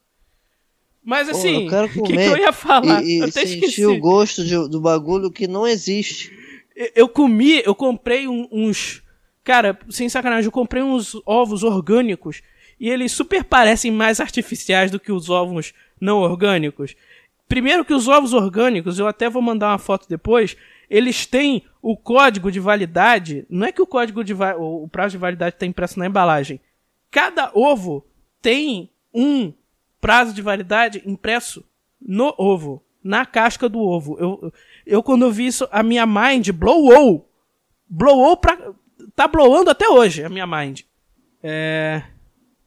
Mas assim, eu o que, que eu ia falar? E, eu e até sentir esqueci. o gosto de- do bagulho que não existe. Eu- Eu comi, eu comprei um- uns. Cara, sem sacanagem, eu comprei uns ovos orgânicos e eles super parecem mais artificiais do que os ovos não orgânicos. Primeiro que os ovos orgânicos, eu até vou mandar uma foto depois, eles têm o código de validade. Não é que o código de o prazo de validade está impresso na embalagem. Cada ovo tem um prazo de validade impresso no ovo, na casca do ovo. Eu, eu quando eu vi isso, a minha mind blowou. Blowou pra. Tá blowando até hoje a minha mind. É.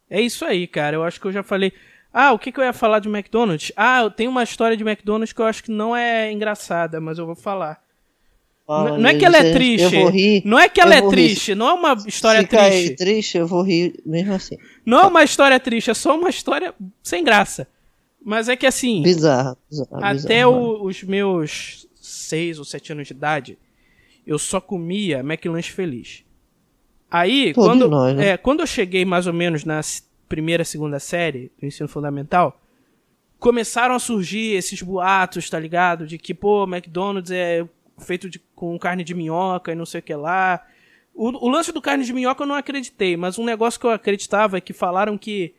É isso aí, cara. Eu acho que eu já falei. Ah, o que, que eu ia falar de McDonald's? Ah, eu tenho uma história de McDonald's que eu acho que não é engraçada, mas eu vou falar. Fala, N- não é que ela é eu triste. vou rir. Não é que ela é vou rir. triste, não é uma história Se triste. triste, eu vou rir mesmo assim. Não é uma história triste, é só uma história sem graça. Mas é que assim. Bizarro. bizarro Até bizarro, o- os meus 6 ou 7 anos de idade, eu só comia McLanche feliz. Aí, quando, nós, né? é, quando eu cheguei mais ou menos na primeira, segunda série do ensino fundamental, começaram a surgir esses boatos, tá ligado? De que, pô, McDonald's é feito de, com carne de minhoca e não sei o que lá. O, o lance do carne de minhoca eu não acreditei, mas um negócio que eu acreditava é que falaram que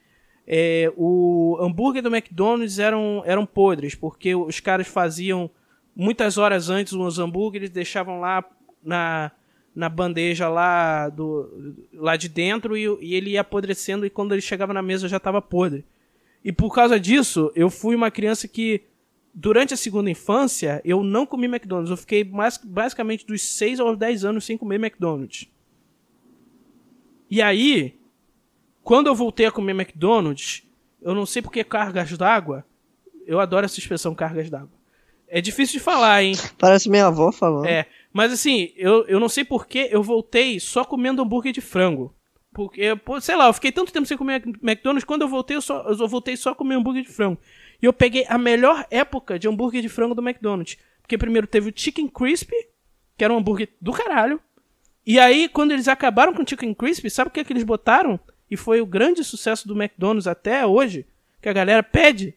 é, o hambúrguer do McDonald's eram, eram podres, porque os caras faziam muitas horas antes os hambúrgueres, deixavam lá na, na bandeja lá, do, lá de dentro e, e ele ia apodrecendo e quando ele chegava na mesa já estava podre. E por causa disso, eu fui uma criança que, durante a segunda infância, eu não comi McDonald's. Eu fiquei mais, basicamente dos 6 aos 10 anos sem comer McDonald's. E aí, quando eu voltei a comer McDonald's, eu não sei porque cargas d'água. Eu adoro essa expressão cargas d'água. É difícil de falar, hein? Parece minha avó falando. É. Mas assim, eu, eu não sei porque eu voltei só comendo hambúrguer de frango. Porque, pô, sei lá, eu fiquei tanto tempo sem comer McDonald's, quando eu voltei, eu, só, eu voltei só a comer hambúrguer de frango. E eu peguei a melhor época de hambúrguer de frango do McDonald's. Porque primeiro teve o Chicken Crispy, que era um hambúrguer do caralho. E aí, quando eles acabaram com o Chicken Crispy, sabe o que, é que eles botaram? E foi o grande sucesso do McDonald's até hoje, que a galera pede.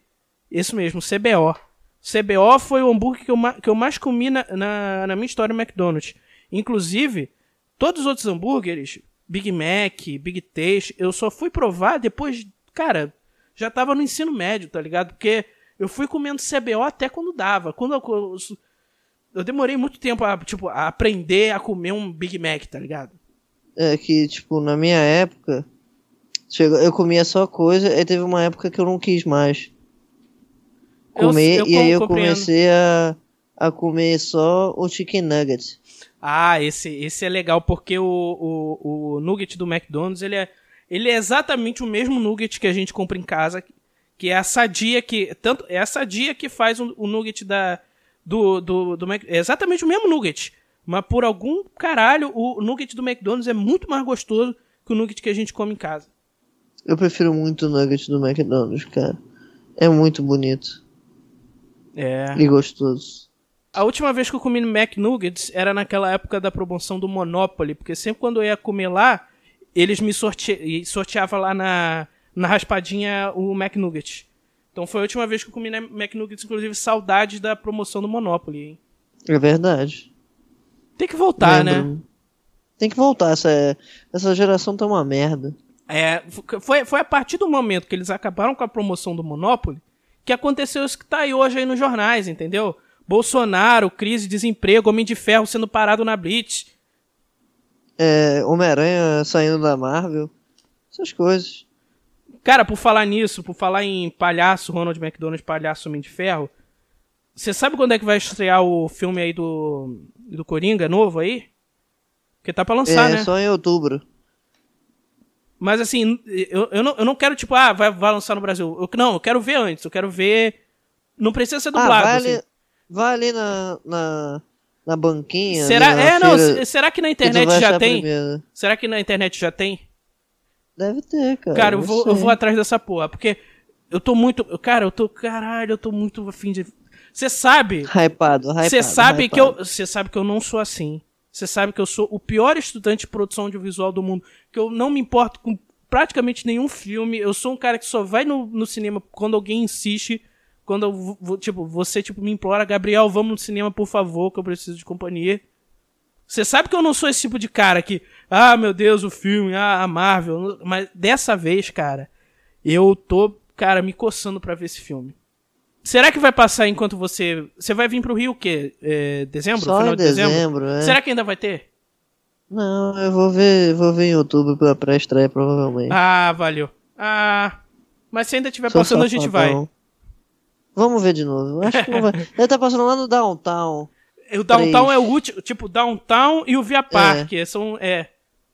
Isso mesmo, CBO. CBO foi o hambúrguer que eu, que eu mais comi na, na, na minha história no McDonald's. Inclusive, todos os outros hambúrgueres, Big Mac, Big Taste, eu só fui provar depois, cara, já tava no ensino médio, tá ligado? Porque eu fui comendo CBO até quando dava. Quando eu, eu demorei muito tempo a, tipo, a aprender a comer um Big Mac, tá ligado? É que, tipo, na minha época, eu comia só coisa, aí teve uma época que eu não quis mais comer, eu e aí eu compreendo. comecei a, a comer só o chicken nuggets. Ah, esse, esse é legal porque o, o, o nugget do McDonald's ele é, ele é exatamente o mesmo nugget que a gente compra em casa, que é a sadia que tanto é a sadia que faz o, o nugget da do do, do Mac, é exatamente o mesmo nugget, mas por algum caralho o nugget do McDonald's é muito mais gostoso que o nugget que a gente come em casa. Eu prefiro muito o nugget do McDonald's, cara. É muito bonito É. e gostoso. A última vez que eu comi no McNuggets era naquela época da promoção do Monopoly, porque sempre quando eu ia comer lá, eles me sorte... sorteavam lá na, na raspadinha o McNugget. Então foi a última vez que eu comi na McNuggets, inclusive saudades da promoção do Monopoly, hein? É verdade. Tem que voltar, né? Lembro. Tem que voltar, essa, essa geração tá uma merda. É, foi, foi a partir do momento que eles acabaram com a promoção do Monopoly que aconteceu isso que tá aí hoje aí nos jornais, entendeu? Bolsonaro, crise, desemprego, Homem de Ferro sendo parado na Blitz. É, Homem-Aranha saindo da Marvel. Essas coisas. Cara, por falar nisso, por falar em palhaço, Ronald McDonald, palhaço Homem de Ferro, você sabe quando é que vai estrear o filme aí do, do Coringa novo aí? Porque tá pra lançar, é, né? só em outubro. Mas assim, eu, eu, não, eu não quero, tipo, ah, vai, vai lançar no Brasil. Eu, não, eu quero ver antes, eu quero ver. Não precisa ser dublado. Ah, vai, assim. ali, vai ali na, na, na banquinha. Será, é, não, será que na que internet vai já tem? primeiro. Será que na internet já tem? Deve ter, cara. Cara, eu vou, eu vou atrás dessa porra, porque eu tô muito. Cara, eu tô. Caralho, eu tô muito afim de. Você sabe. Hypado, hypado. Você sabe que eu. Você sabe que eu não sou assim. Você sabe que eu sou o pior estudante de produção audiovisual do mundo. Que eu não me importo com praticamente nenhum filme. Eu sou um cara que só vai no, no cinema quando alguém insiste. Quando eu, vou- tipo, você tipo, me implora, Gabriel, vamos no cinema, por favor, que eu preciso de companhia. Você sabe que eu não sou esse tipo de cara que, ah, meu Deus, o filme, ah, a Marvel. Mas dessa vez, cara, eu tô, cara, me coçando pra ver esse filme. Será que vai passar enquanto você. Você vai vir pro Rio o quê? É, dezembro? Só Final de dezembro? dezembro, é. Será que ainda vai ter? Não, eu vou ver, vou ver em outubro pra pré-estreia, provavelmente. Ah, valeu. Ah. Mas se ainda estiver passando, a gente vai. Vamos ver de novo. Acho que não vai. Ele tá passando lá no Downtown. O Downtown Três. é o último. Tipo, Downtown e o Via Park. São. É.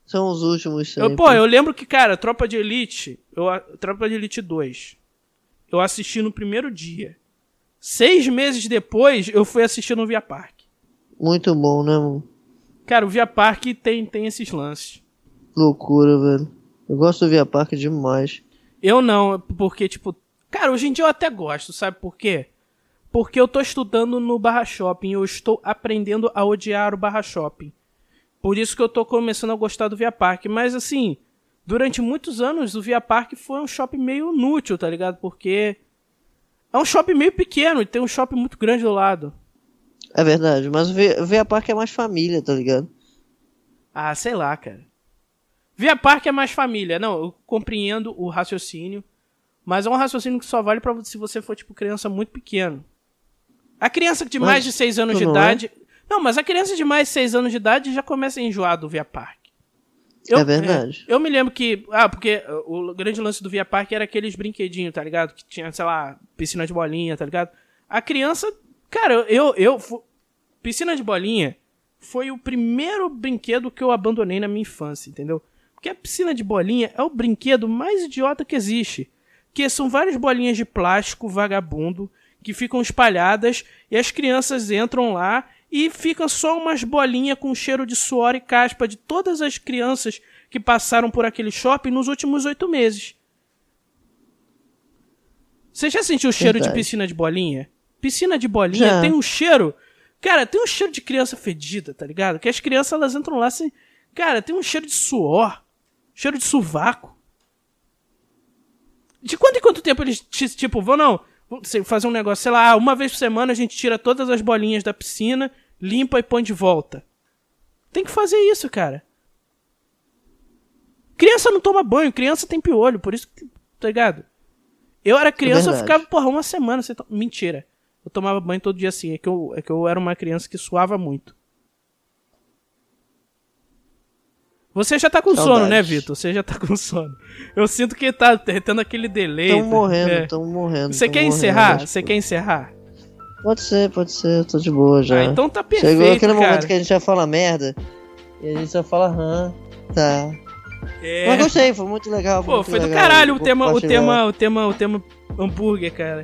São os últimos Eu, pô, eu lembro que, cara, Tropa de Elite. Eu, Tropa de Elite 2. Eu assisti no primeiro dia. Seis meses depois, eu fui assistir no Via Park. Muito bom, né, mano? Cara, o Via Park tem, tem esses lances. Loucura, velho. Eu gosto do Via Park demais. Eu não, porque, tipo. Cara, hoje em dia eu até gosto, sabe por quê? Porque eu tô estudando no Barra Shopping. Eu estou aprendendo a odiar o Barra Shopping. Por isso que eu tô começando a gostar do Via Park. Mas, assim, durante muitos anos, o Via Park foi um shopping meio inútil, tá ligado? Porque. É um shopping meio pequeno e tem um shopping muito grande do lado. É verdade, mas o Via, Via Park é mais família, tá ligado? Ah, sei lá, cara. Via Park é mais família. Não, eu compreendo o raciocínio. Mas é um raciocínio que só vale pra se você for, tipo, criança muito pequeno. A criança de Mas mais de 6 anos de idade. Não, mas a criança de mais de 6 anos de idade já começa a enjoar do Via Park. É verdade. Eu me lembro que. Ah, porque o grande lance do Via Park era aqueles brinquedinhos, tá ligado? Que tinha, sei lá, piscina de bolinha, tá ligado? A criança. Cara, eu. eu piscina de bolinha foi o primeiro brinquedo que eu abandonei na minha infância, entendeu? Porque a piscina de bolinha é o brinquedo mais idiota que existe. Que são várias bolinhas de plástico vagabundo que ficam espalhadas e as crianças entram lá e ficam só umas bolinhas com cheiro de suor e caspa de todas as crianças que passaram por aquele shopping nos últimos oito meses. Você já sentiu o cheiro de Verdade. piscina de bolinha? Piscina de bolinha Já. tem um cheiro. Cara, tem um cheiro de criança fedida, tá ligado? Que as crianças elas entram lá assim. Cara, tem um cheiro de suor. Cheiro de sovaco. De quanto em quanto tempo eles, ti- tipo, vão não, fazer um negócio, sei lá, uma vez por semana a gente tira todas as bolinhas da piscina, limpa e põe de volta. Tem que fazer isso, cara. Criança não toma banho, criança tem piolho, por isso que, tá ligado? Eu era criança, eu verdade. ficava, porra, uma semana sem to... Mentira. Eu tomava banho todo dia assim, é que, eu, é que eu era uma criança que suava muito. Você já tá com sono, né, Vitor? Você já tá com sono. Eu sinto que tá tendo aquele delay. Tão morrendo, É. tão morrendo. Você tão quer morrendo, encerrar? Você que- quer encerrar? Pode ser, pode ser, eu tô de boa já. Ah, então tá perfeito, Chegou aquele cara. momento que a gente já fala merda e a gente só fala hã, tá. É. Mas gostei, foi muito legal. Pô, muito foi do legal, caralho o tema, o tema, o tema, o tema hambúrguer, cara.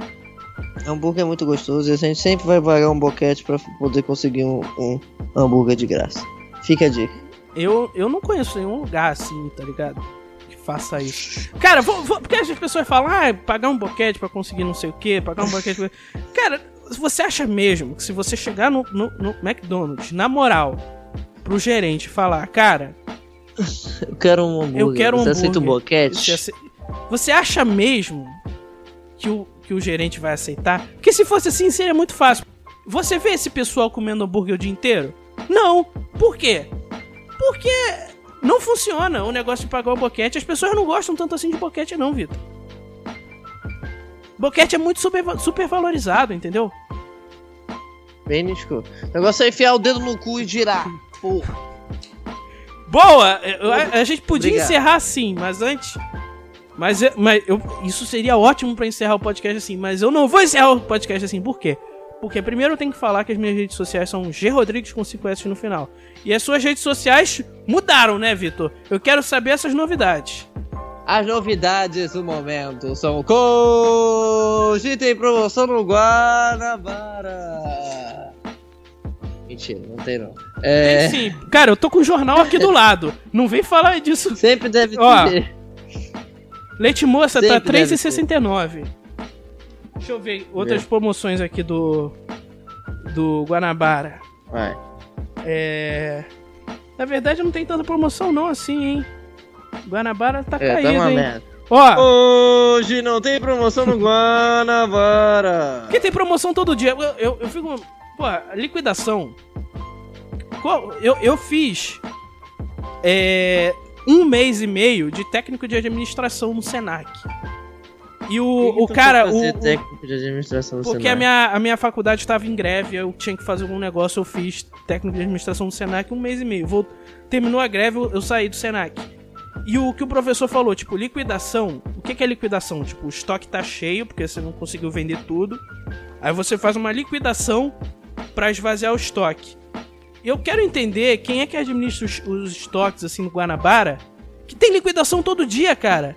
Hambúrguer é muito gostoso e a gente sempre vai pagar um boquete pra poder conseguir um, um hambúrguer de graça. Fica a dica. Eu, eu não conheço nenhum lugar assim, tá ligado? Que faça isso. Cara, vou, vou- porque as pessoas falam, ah, pagar um boquete pra conseguir não sei o quê, pagar um boquete. pra... Cara, você acha mesmo que se você chegar no, no, no McDonald's, na moral, pro gerente falar, cara, Eu quero um hambúrguer. Eu quero um Você aceita um boquete? Você, você acha mesmo que o, que o gerente vai aceitar? Porque se fosse assim, seria muito fácil. Você vê esse pessoal comendo hambúrguer o dia inteiro? Não. Por quê? Porque não funciona o negócio de pagar o boquete. As pessoas não gostam tanto assim de boquete, não, Vitor. Boquete é muito super, super valorizado, entendeu? Bem nítido. O negócio é enfiar o dedo no cu e girar. Porra. Boa! Eu- A, a gente podia Obrigado. encerrar assim, mas antes. Mas, mas eu, isso seria ótimo pra encerrar o podcast assim, mas eu não vou encerrar o podcast assim, por quê? Porque primeiro eu tenho que falar que as minhas redes sociais são G Rodrigues com 5S no final. E as suas redes sociais mudaram, né, Vitor? Eu quero saber essas novidades. As novidades do momento são Coach tem promoção no Guanabara. Mentira, não tem não. É, Tem sim. Cara, eu tô com o jornal aqui do lado. Não vem falar disso. sempre deve Ó, ter. Leite moça tá Sempre deve 3,69. Deixa eu ver outras Vê. promoções aqui do do Guanabara. Vai. É, na verdade não tem tanta promoção não assim, hein? Guanabara tá É, caído, tá hein? merda. Ó, Hoje não tem promoção no Guanabara. porque tem promoção todo dia. Eu, eu, eu fico, pô, liquidação. Qual- Eu, eu fiz é, um mês e meio de técnico de administração no Senac. E o, o cara, o, o- técnico de administração do Porque Senai? a minha, a minha faculdade estava em greve, eu tinha que fazer algum negócio, eu fiz técnico de administração do Senac um mês e meio. Vou, terminou a greve, eu, eu saí do Senac. E o que o professor falou, tipo, liquidação. O que, que é liquidação? Tipo, o estoque tá cheio, porque você não conseguiu vender tudo. Aí você faz uma liquidação para esvaziar o estoque. Eu quero entender quem é que administra os, os estoques assim no Guanabara, que tem liquidação todo dia, cara.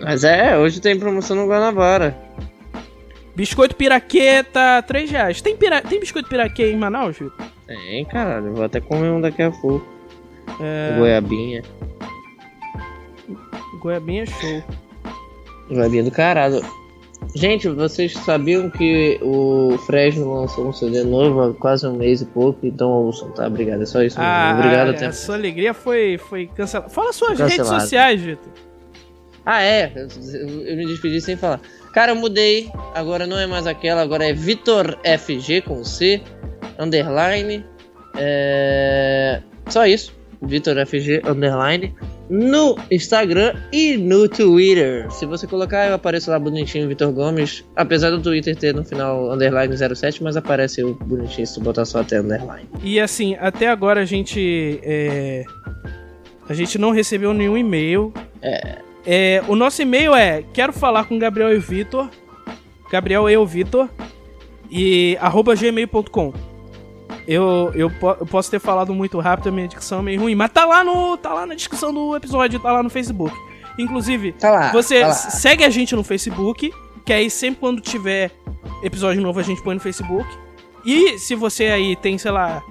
Mas é, hoje tem promoção no Guanabara. Biscoito piraqueta, 3 reais. Tem, pira... tem biscoito piraquê em Manaus, Vitor? Tem, caralho. Vou até comer um daqui a pouco. É, Goiabinha. Goiabinha é show. Goiabinha do caralho. Gente, vocês sabiam que o Fresno lançou um CD novo há quase um mês e pouco? Então ouçam, tá? Obrigado. É só isso. Ah, Obrigado, até. a sua alegria foi, foi cancelada. Fala suas Cancelado. redes sociais, Vitor. Ah, é. Eu, eu me despedi sem falar. Cara, eu mudei. Agora não é mais aquela. Agora é Vitor FG com C. Underline. É... Só isso. Vitor FG Underline. No Instagram e no Twitter. Se você colocar, eu apareço lá bonitinho, Vitor Gomes. Apesar do Twitter ter no final Underline 07, mas aparece eu bonitinho se tu botar só até Underline. E assim, até agora a gente. é, A gente não recebeu nenhum e-mail. É, o nosso e-mail é quero falar com Gabriel e Vitor. Gabriel e o Vitor. E arroba gmail.com. Eu, eu, eu posso ter falado muito rápido, a minha dicção é meio ruim, mas tá lá no. tá lá na descrição do episódio, tá lá no Facebook. Inclusive, Tá lá. Você tá lá. segue a gente no Facebook, que aí sempre quando tiver episódio novo a gente põe no Facebook. E se você aí tem, sei lá.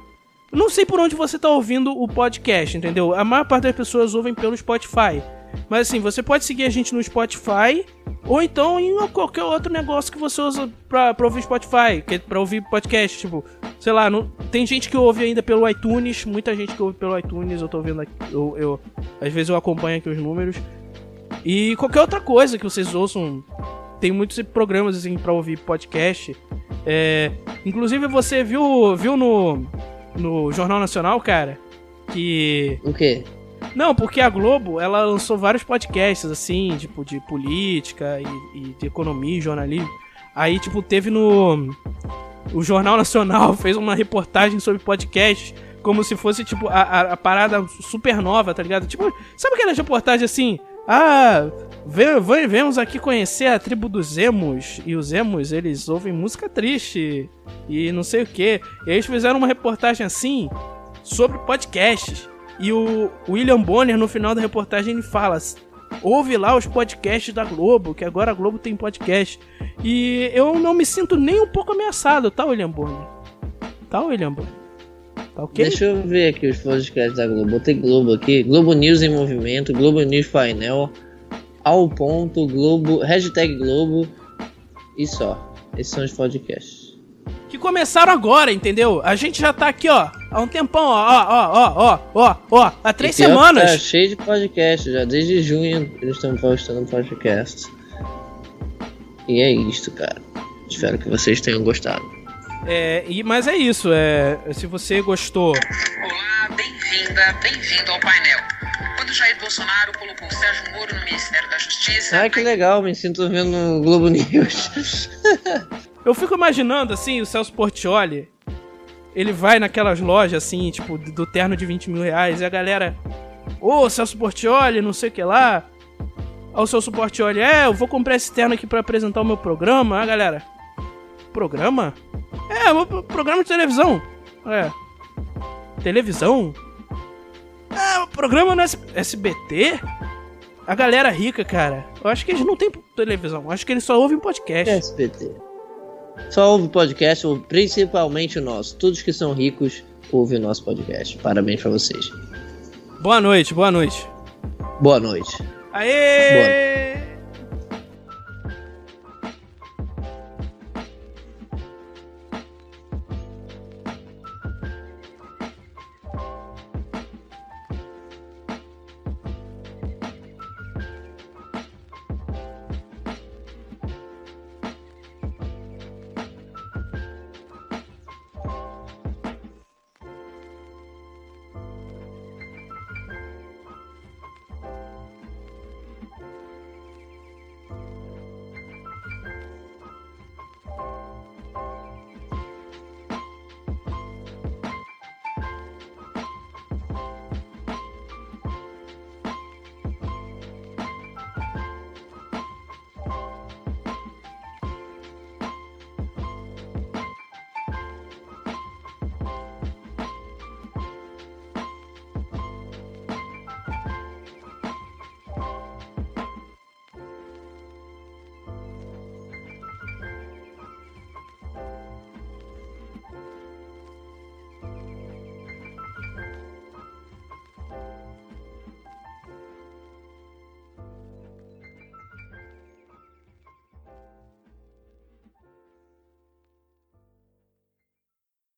Não sei por onde você tá ouvindo o podcast, entendeu? A maior parte das pessoas ouvem pelo Spotify. Mas assim, você pode seguir a gente no Spotify ou então em qualquer outro negócio que você usa pra, pra ouvir Spotify, que é pra ouvir podcast, tipo, sei lá, não, tem gente que ouve ainda pelo iTunes, muita gente que ouve pelo iTunes, eu tô vendo aqui, eu, eu às vezes eu acompanho aqui os números. E qualquer outra coisa que vocês ouçam. Tem muitos programas assim pra ouvir podcast. É, inclusive você viu, viu no, no Jornal Nacional, cara, que O quê? Não, porque a Globo, ela lançou vários podcasts, assim, tipo, de política e, e de economia e jornalismo. Aí, tipo, teve no... O Jornal Nacional fez uma reportagem sobre podcast, como se fosse, tipo, a, a, a parada super nova, tá ligado? Tipo, sabe aquelas reportagens assim... Ah, vem, vem, vemos aqui conhecer a tribo dos Emos. E os Emos, eles ouvem música triste e não sei o que. E eles fizeram uma reportagem assim sobre podcasts. E o William Bonner, no final da reportagem, ele fala: ouve lá os podcasts da Globo, que agora a Globo tem podcast. E eu não me sinto nem um pouco ameaçado, tá, William Bonner? Tá, William Bonner? Tá ok? Deixa eu ver aqui os podcasts da Globo. Botei Globo aqui. Globo News em movimento, Globo News Painel, Ao Ponto, Globo, hashtag Globo e só. Esses são os podcasts. Que começaram agora, entendeu? A gente já tá aqui, ó, há um tempão, ó, ó, ó, ó, ó, ó, há três E Tá semanas. cheio de podcast, já desde junho eles estão postando podcast. E é isto, cara. Espero que vocês tenham gostado. É, e, mas é isso, é, se você gostou Olá, bem-vinda, bem-vindo ao painel. Quando Jair Bolsonaro colocou Sérgio Moro no Ministério da Justiça, Ah, que legal, me sinto vendo o Globo News. Eu fico imaginando, assim, o Celso Portioli. Ele vai naquelas lojas, assim, tipo, do terno de 20 mil reais, e a galera. Ô, Celso Portioli, não sei o que lá. Aí o Celso Portioli, é, eu vou comprar esse terno aqui pra apresentar o meu programa. Ah, galera. Programa? É, programa de televisão. É. Televisão? É, programa no SBT? A galera rica, cara, eu acho que eles não têm televisão. Eu acho que eles só ouvem podcast. SBT. Só ouve podcast, ou principalmente o nosso. Todos que são ricos ouvem o nosso podcast. Parabéns pra vocês. Boa noite, boa noite. Boa noite. Aê!